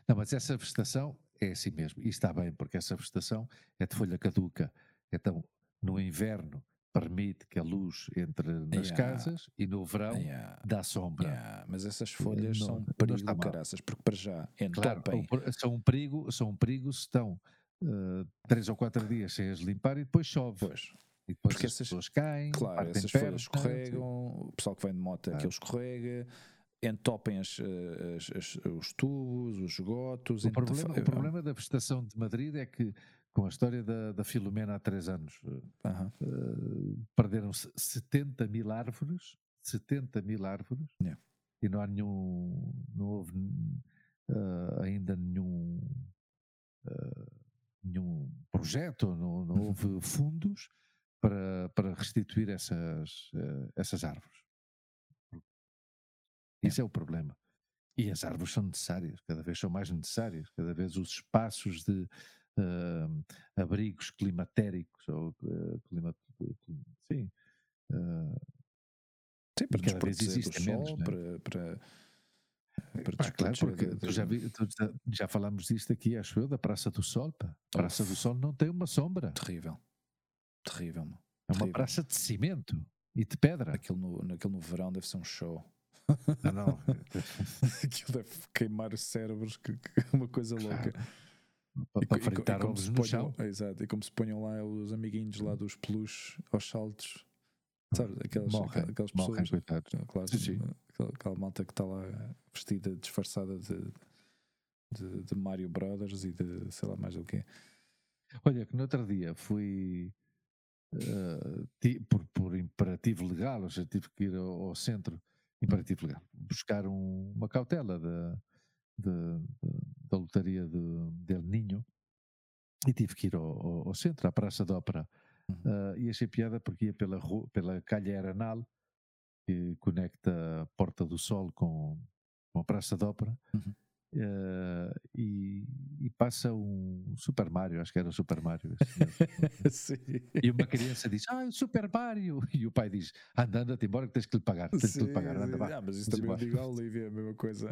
Não, mas essa vegetação é assim mesmo, e está bem, porque essa vegetação é de folha caduca. Então, no inverno permite que a luz entre nas yeah. casas e no verão yeah. dá sombra. Yeah. Mas essas folhas não, são um perigo, caraças, porque para já entopem. Claro, são um perigo, são um perigo se estão uh, três ou quatro dias sem as limpar e depois chove. Pois. E depois porque as essas, pessoas caem, claro, essas folhas escorregam, o pessoal que vem de moto ah. aquilo escorrega, entopem as, as, as, os tubos, os esgotos. O, problema, o problema da vegetação de Madrid é que com a história da, da Filomena há três anos. Uh, Perderam-se 70 mil árvores, 70 mil árvores, yeah. e não há nenhum, não houve uh, ainda nenhum, uh, nenhum projeto, não, não uhum. houve fundos para, para restituir essas, essas árvores. Isso é o problema. E as árvores são necessárias, cada vez são mais necessárias, cada vez os espaços de, uh, abrigos climatéricos, ou uh, clima, sim, uh, sim, para cada vez existe menos, né? para, para, para pá, claro, porque de, já, vi, já, já falámos disto aqui, acho eu, da Praça do Sol. Pá. Praça do Sol não tem uma sombra. Terrível. Terrível. É uma praça de cimento e de pedra. Aquilo no, no verão deve ser um show. Ah, não. [LAUGHS] Aquilo deve queimar os cérebros, que, que uma coisa [LAUGHS] louca. Como se ponham, exato, e como se ponham lá os amiguinhos lá dos peluches aos saltos, sabe? Aquelas, morrem, aquelas morrem, pessoas, coitados. Sim, sim. Aquela, aquela, malta que está lá vestida, disfarçada de, de, de, Mario Brothers e de sei lá mais o quê. Olha, que no outro dia fui uh, por, por imperativo legal, ou seja, tive que ir ao, ao centro imperativo legal, buscar um, uma cautela da de, de, da lotaria de, del Ninho e tive que ir ao, ao, ao centro, à Praça da Ópera. Uh, e achei piada porque ia pela, rua, pela Calha Aranal, que conecta a Porta do Sol com, com a Praça da Ópera. Uhum. Uh, e, e, passa um Super Mario, acho que era o Super Mario. [LAUGHS] e uma criança diz: Ah, o Super Mario! [LAUGHS] E o pai diz: Anda, anda-te embora que tens que lhe pagar. Tens que lhe pagar, anda, vá. Ah, mas isso também eu digo à Olivia, a mesma coisa.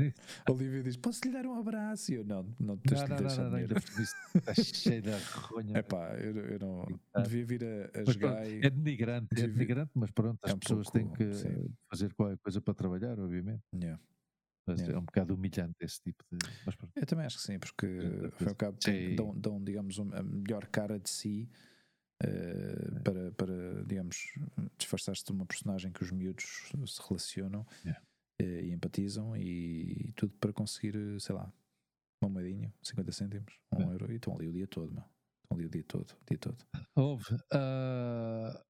A Olivia diz: Posso lhe dar um abraço? E eu não, não tens não, não, não, não, ainda está [LAUGHS] cheio de ronha. É pá, eu, eu não devia vir a, a jogar. E... É denigrante, é denigrante, mas pronto, as é um pessoas pouco, têm que sim. fazer qualquer coisa para trabalhar, obviamente. Yeah. Mas é. é um bocado humilhante esse tipo de. Eu também acho que sim, porque ao cabo dão, dão, digamos, a melhor cara de si uh, para, para, digamos, disfarçar-se de uma personagem que os miúdos se relacionam uh, e empatizam e, e, tudo para conseguir, sei lá, uma moedinha, 50 cêntimos, um euro, e estão ali o dia todo, meu. Estão ali o dia todo, o dia todo. Houve. Uh,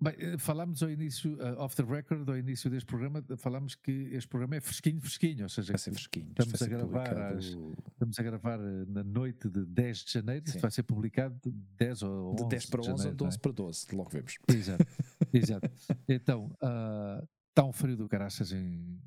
Bem, eh, falámos ao início, uh, off the record, ao início deste programa, falámos que este programa é fresquinho, fresquinho, ou seja, vai ser fresquinho. Estamos a, gravar às, estamos a gravar eh, na noite de 10 de janeiro, Sim. vai ser publicado de 10 ou 11 de 10 para 11 ou 12 é? para 12, logo vemos. Exato, exato. Então, uh, está um frio do caraças em,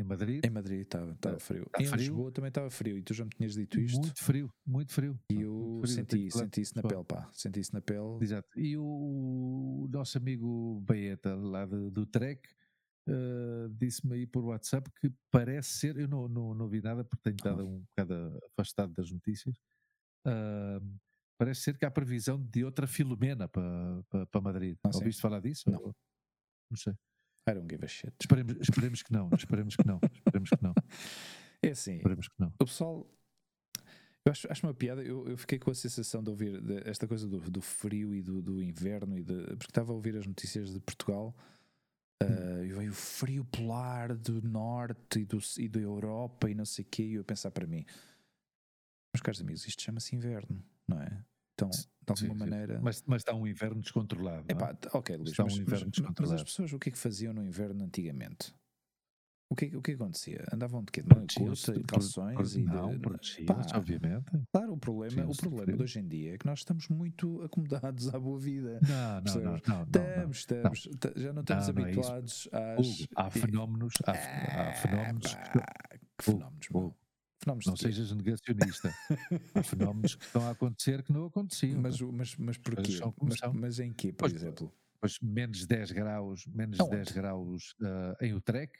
em Madrid? Em Madrid estava, estava tá, frio. Tá em frio? Lisboa também estava frio e tu já me tinhas dito isto. Muito frio, muito frio. E eu frio, senti, senti isso na pele, pá. Senti isso na pele. Exato. E o nosso amigo Baeta, lá de, do Trek, uh, disse-me aí por WhatsApp que parece ser, eu não, não, não vi nada porque tenho estado um bocado afastado das notícias. Uh, parece ser que há previsão de outra Filomena para, para, para Madrid. Ah, Ouviste falar disso? Não. não sei. I don't give a shit. Esperemos, esperemos que não, esperemos que não, esperemos que não. É assim, esperemos que não. o pessoal. Eu acho, acho uma piada, eu, eu fiquei com a sensação de ouvir de, esta coisa do, do frio e do, do, inverno, e de, porque estava a ouvir as notícias de Portugal uh, e veio o frio polar do norte e, do, e da Europa e não sei o quê, e eu a pensar para mim, meus caros amigos, isto chama-se inverno, não é? Então, de alguma sim, maneira. Sim. Mas, mas está um inverno descontrolado. Epá, é? ok, Luís, está mas, um inverno mas, descontrolado. mas as pessoas o que é que faziam no inverno antigamente? o que, o que acontecia? Andavam de quê? De manga curta e calções? e não, pá, obviamente. Claro, o problema, o problema de hoje em dia é que nós estamos muito acomodados à boa vida. Não, não, não, não, Estamos, estamos, já não estamos habituados é às... há fenómenos, há, fenómenos... que fenómenos, Fenómenos não sejas negacionista. [LAUGHS] Há fenómenos que estão a acontecer que não aconteciam. Mas, mas, mas porquê? Mas, mas, em quê, por pois, exemplo? Pois menos 10 graus, menos não, 10 graus uh, em Utrecht,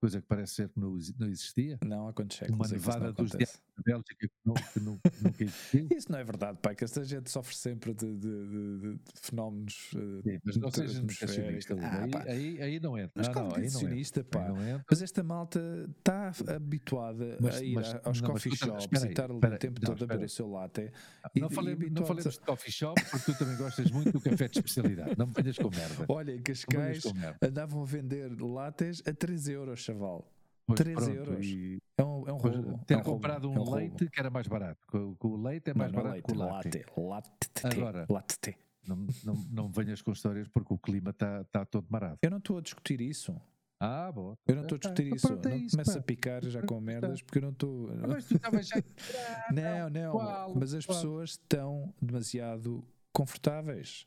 coisa que parece ser que não, não existia. Não, acontece. Uma nevada dos dias da Bélgica que, não, que não, nunca existiu. [LAUGHS] Isso não é verdade, pai, que esta gente sofre sempre de, de, de, de fenómenos. Uh, Sim, mas não sejas negacionista, ah, aí, aí, aí, não entra. Mas não, não, negacionista, pá. Mas esta malta está habituada mas, a ir mas, aos não, coffee shops e estar ali o tempo todo a beber o seu latte. Não, e, falei, e não falemos de coffee shop porque tu também gostas muito do café de especialidade. Não me venhas com merda. [LAUGHS] Olha, em Cascais andavam a vender lattes a 3 euros, chaval. Pois 3 pronto, euros. E... É um, é um roubo. Ter é um comprado roubo. um, é um leite que era mais barato. O leite é mais não, barato que o latte. Latte. Agora, latte. Não, não, não venhas com histórias porque o clima está tá todo marado. Eu não estou a discutir isso. Ah, bom. Eu não estou a discutir isso. Não isso, começa a picar já com merdas porque eu não estou. Mas tu estavas já. [LAUGHS] não, não. Qual, mas as qual? pessoas estão demasiado confortáveis.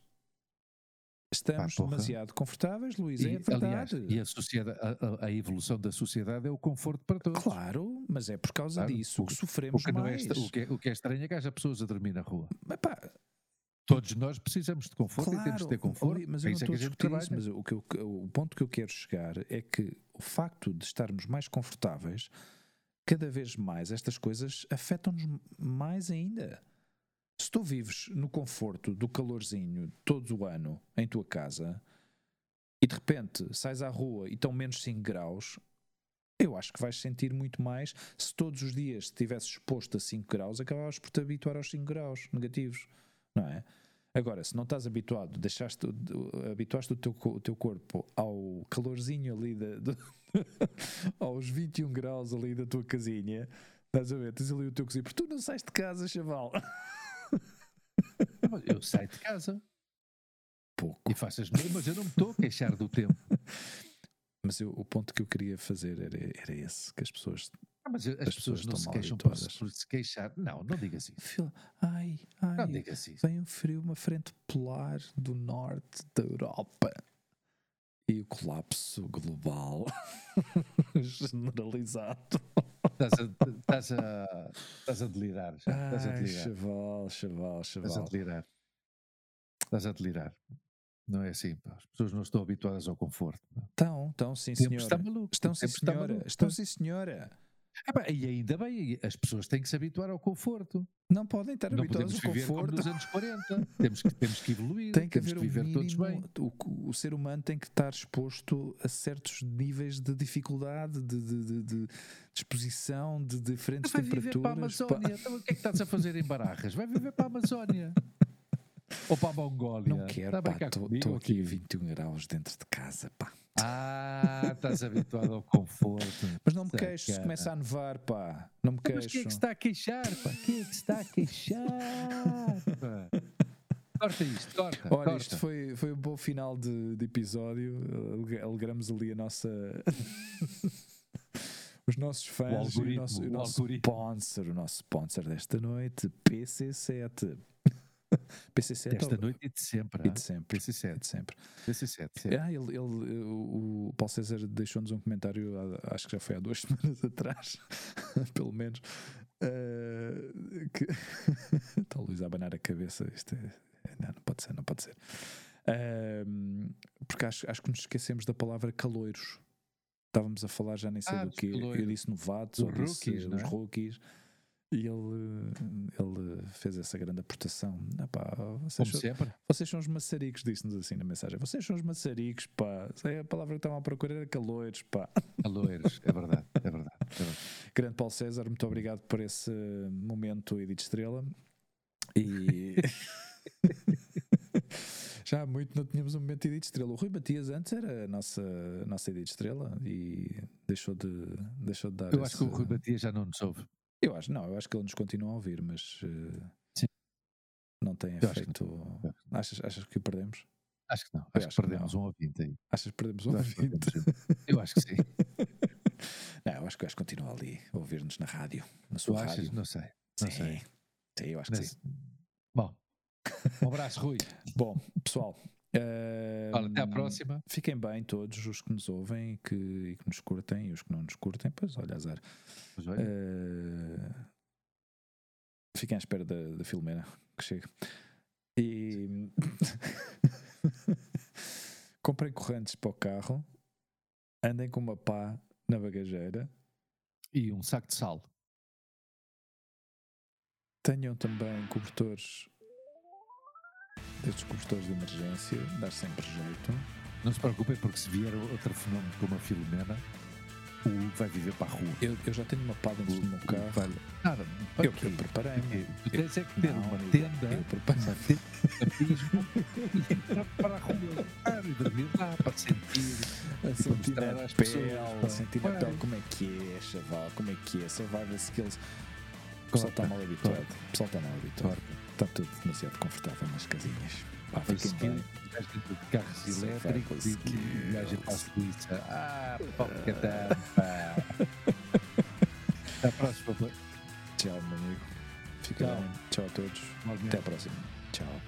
Estamos Pá, demasiado confortáveis, Luís, e, é verdade. Aliás, e a, sociedade, a, a, evolução da sociedade é o conforto para todos. Claro, mas é por causa claro, disso que sofremos o que mais. É, o, que é, o que é estranho é que haja pessoas a dormir na rua. Mas pá, Todos nós precisamos de conforto claro, e temos de ter conforto. mas eu não é estou a discutir isso, mas o, que eu, o ponto que eu quero chegar é que o facto de estarmos mais confortáveis, cada vez mais estas coisas afetam-nos mais ainda. Tu vives no conforto do calorzinho todo o ano em tua casa e de repente sais à rua e estão menos 5 graus, eu acho que vais sentir muito mais se todos os dias estivesses exposto a 5 graus, acabavas por te habituar aos 5 graus negativos, não é? Agora, se não estás habituado, deixaste, habituaste o teu, o teu corpo ao calorzinho ali, de, de [LAUGHS] aos 21 graus ali da tua casinha, estás a ver? Tens ali o teu cozinho, porque tu não sais de casa, chaval. [LAUGHS] Eu saio de casa. Pouco. E faço as mas eu não me estou a queixar do tempo. [LAUGHS] Mas eu, o ponto que eu queria fazer era, era esse, que as pessoas. Ah, mas as, as pessoas, pessoas não se queixam por, por, se queixar. Não, não diga assim. Ai, ai, não diga assim. Vem um frio, uma frente polar do norte da Europa. E o colapso global [LAUGHS] generalizado. Estás a, estás a, estás a delirar. Já. Estás a delirar. Chaval, chaval, chaval. Estás a delirar. Estás a delirar. Não é assim, pá. as pessoas não estão habituadas ao conforto. Não. Estão, estão sim, senhora. Está maluco. Estão sim, senhora. Estão sim, senhora. Ah, e ainda bem, as pessoas têm que se habituar ao conforto. Não podem estar não habituadas ao conforto. Nos anos 40. [LAUGHS] temos, que, temos que evoluir. Tem que temos que viver mínimo, todos bem. O, o, ser humano tem que estar exposto a certos níveis de dificuldade, de, de, de, de exposição, de diferentes Vai temperaturas. Viver para a Amazónia. Então, o que é que estás a fazer em Bararras? Vai viver para a Amazónia. [LAUGHS] Ou para a Mongólia. Não quero, tá. Estou aqui a 21 graus dentro de casa, pá. Ah, estás habituado ao conforto. [LAUGHS] Mas não me queixo se começa a nevar, pá. Não me queixo. Mas quem é que está a queixar, pá? Quem é que está a queixar, [LAUGHS] pá? Corta isto, corta. Olha, corta. isto foi, foi um bom final de, de episódio. Alegramos ali a nossa. [LAUGHS] os nossos fãs o, o nosso, o nosso sponsor, o nosso sponsor desta noite, PC7. PC7 Desta noite e de sempre. E de sempre. PC7. De sempre. PC7. Ah, ele, ele, o Paulo César deixou-nos um comentário, acho que já foi há duas [LAUGHS] semanas atrás, [LAUGHS] pelo menos, uh, que [LAUGHS] está o Luís a abanar a cabeça. Isto é, não, não pode ser, não pode ser. Uh, porque acho, acho que nos esquecemos da palavra caloiros. Estávamos a falar já nem sei ah, do que. Eu disse novatos, ou disse rookies, os é? rookies. E ele, ele fez essa grande aportação. Epá, vocês, Como sempre. vocês são os maçaricos, disse-nos assim na mensagem. Vocês são os maçaricos, pá. É a palavra que estavam a procurar era caloiros, pá. [LAUGHS] Caloiros, é verdade, é verdade, é verdade. Grande Paulo César, muito obrigado por esse momento Edith Estrela. E. [LAUGHS] Já há muito não tínhamos um momento Edith Estrela. O Rui Matias antes era a nossa, a nossa Edith Estrela e deixou de, deixou de dar. Eu esse... acho que o Rui Matias já não nos ouve. Eu acho, não, eu acho que ele nos continua a ouvir, mas uh, não tem eu efeito. Achas, achas que o perdemos? Acho que não. Acho, acho que perdemos não. um ouvinte aí. Achas que perdemos um ouvinte? Eu acho que sim. [LAUGHS] não, eu acho que o gajo continua ali a ouvir-nos na rádio, na sua tu rádio. Achas? Não sei. Não sim. sei. Sim, eu acho que sim. Bom, um abraço, Rui. Bom, pessoal. Uh, Olha, até à próxima. Fiquem bem todos os que nos ouvem e que, e que nos curtem e os que não nos curtem, pois olha, azar. Pois olha. Uh, fiquem à espera da, da Filomena que chega. E [LAUGHS] comprem correntes para o carro, andem com uma pá na bagageira e um saco de sal. Tenham também cobertores destes cobertores de emergência, dá sempre jeito. Não se preocupem, porque se vier outro fenómeno como a Filomena, o Hugo vai viver para a rua. Eu, eu já tenho uma pá dentro do meu carro. Vai... Nada, eu, eu preparei-me. Tu tens é que ter Não, uma tenda, eu preparei- uma tenda e entrar para a rua ah, e dormir lá para sentir. A sentir às pele, pessoas, a sentir pá. pele como é que é, chaval, como é que é, survival skills. O pessoal está mal habituado. O pessoal está mal habituado está tudo demasiado confortável nas casinhas. Pá, fiquem bem. Carros elétricos e viagem é para a Suíça. Ah, poca [LAUGHS] Até a próxima. Tchau, meu amigo. Fica Tchau. bem. Tchau a todos. Até a próxima. Tchau.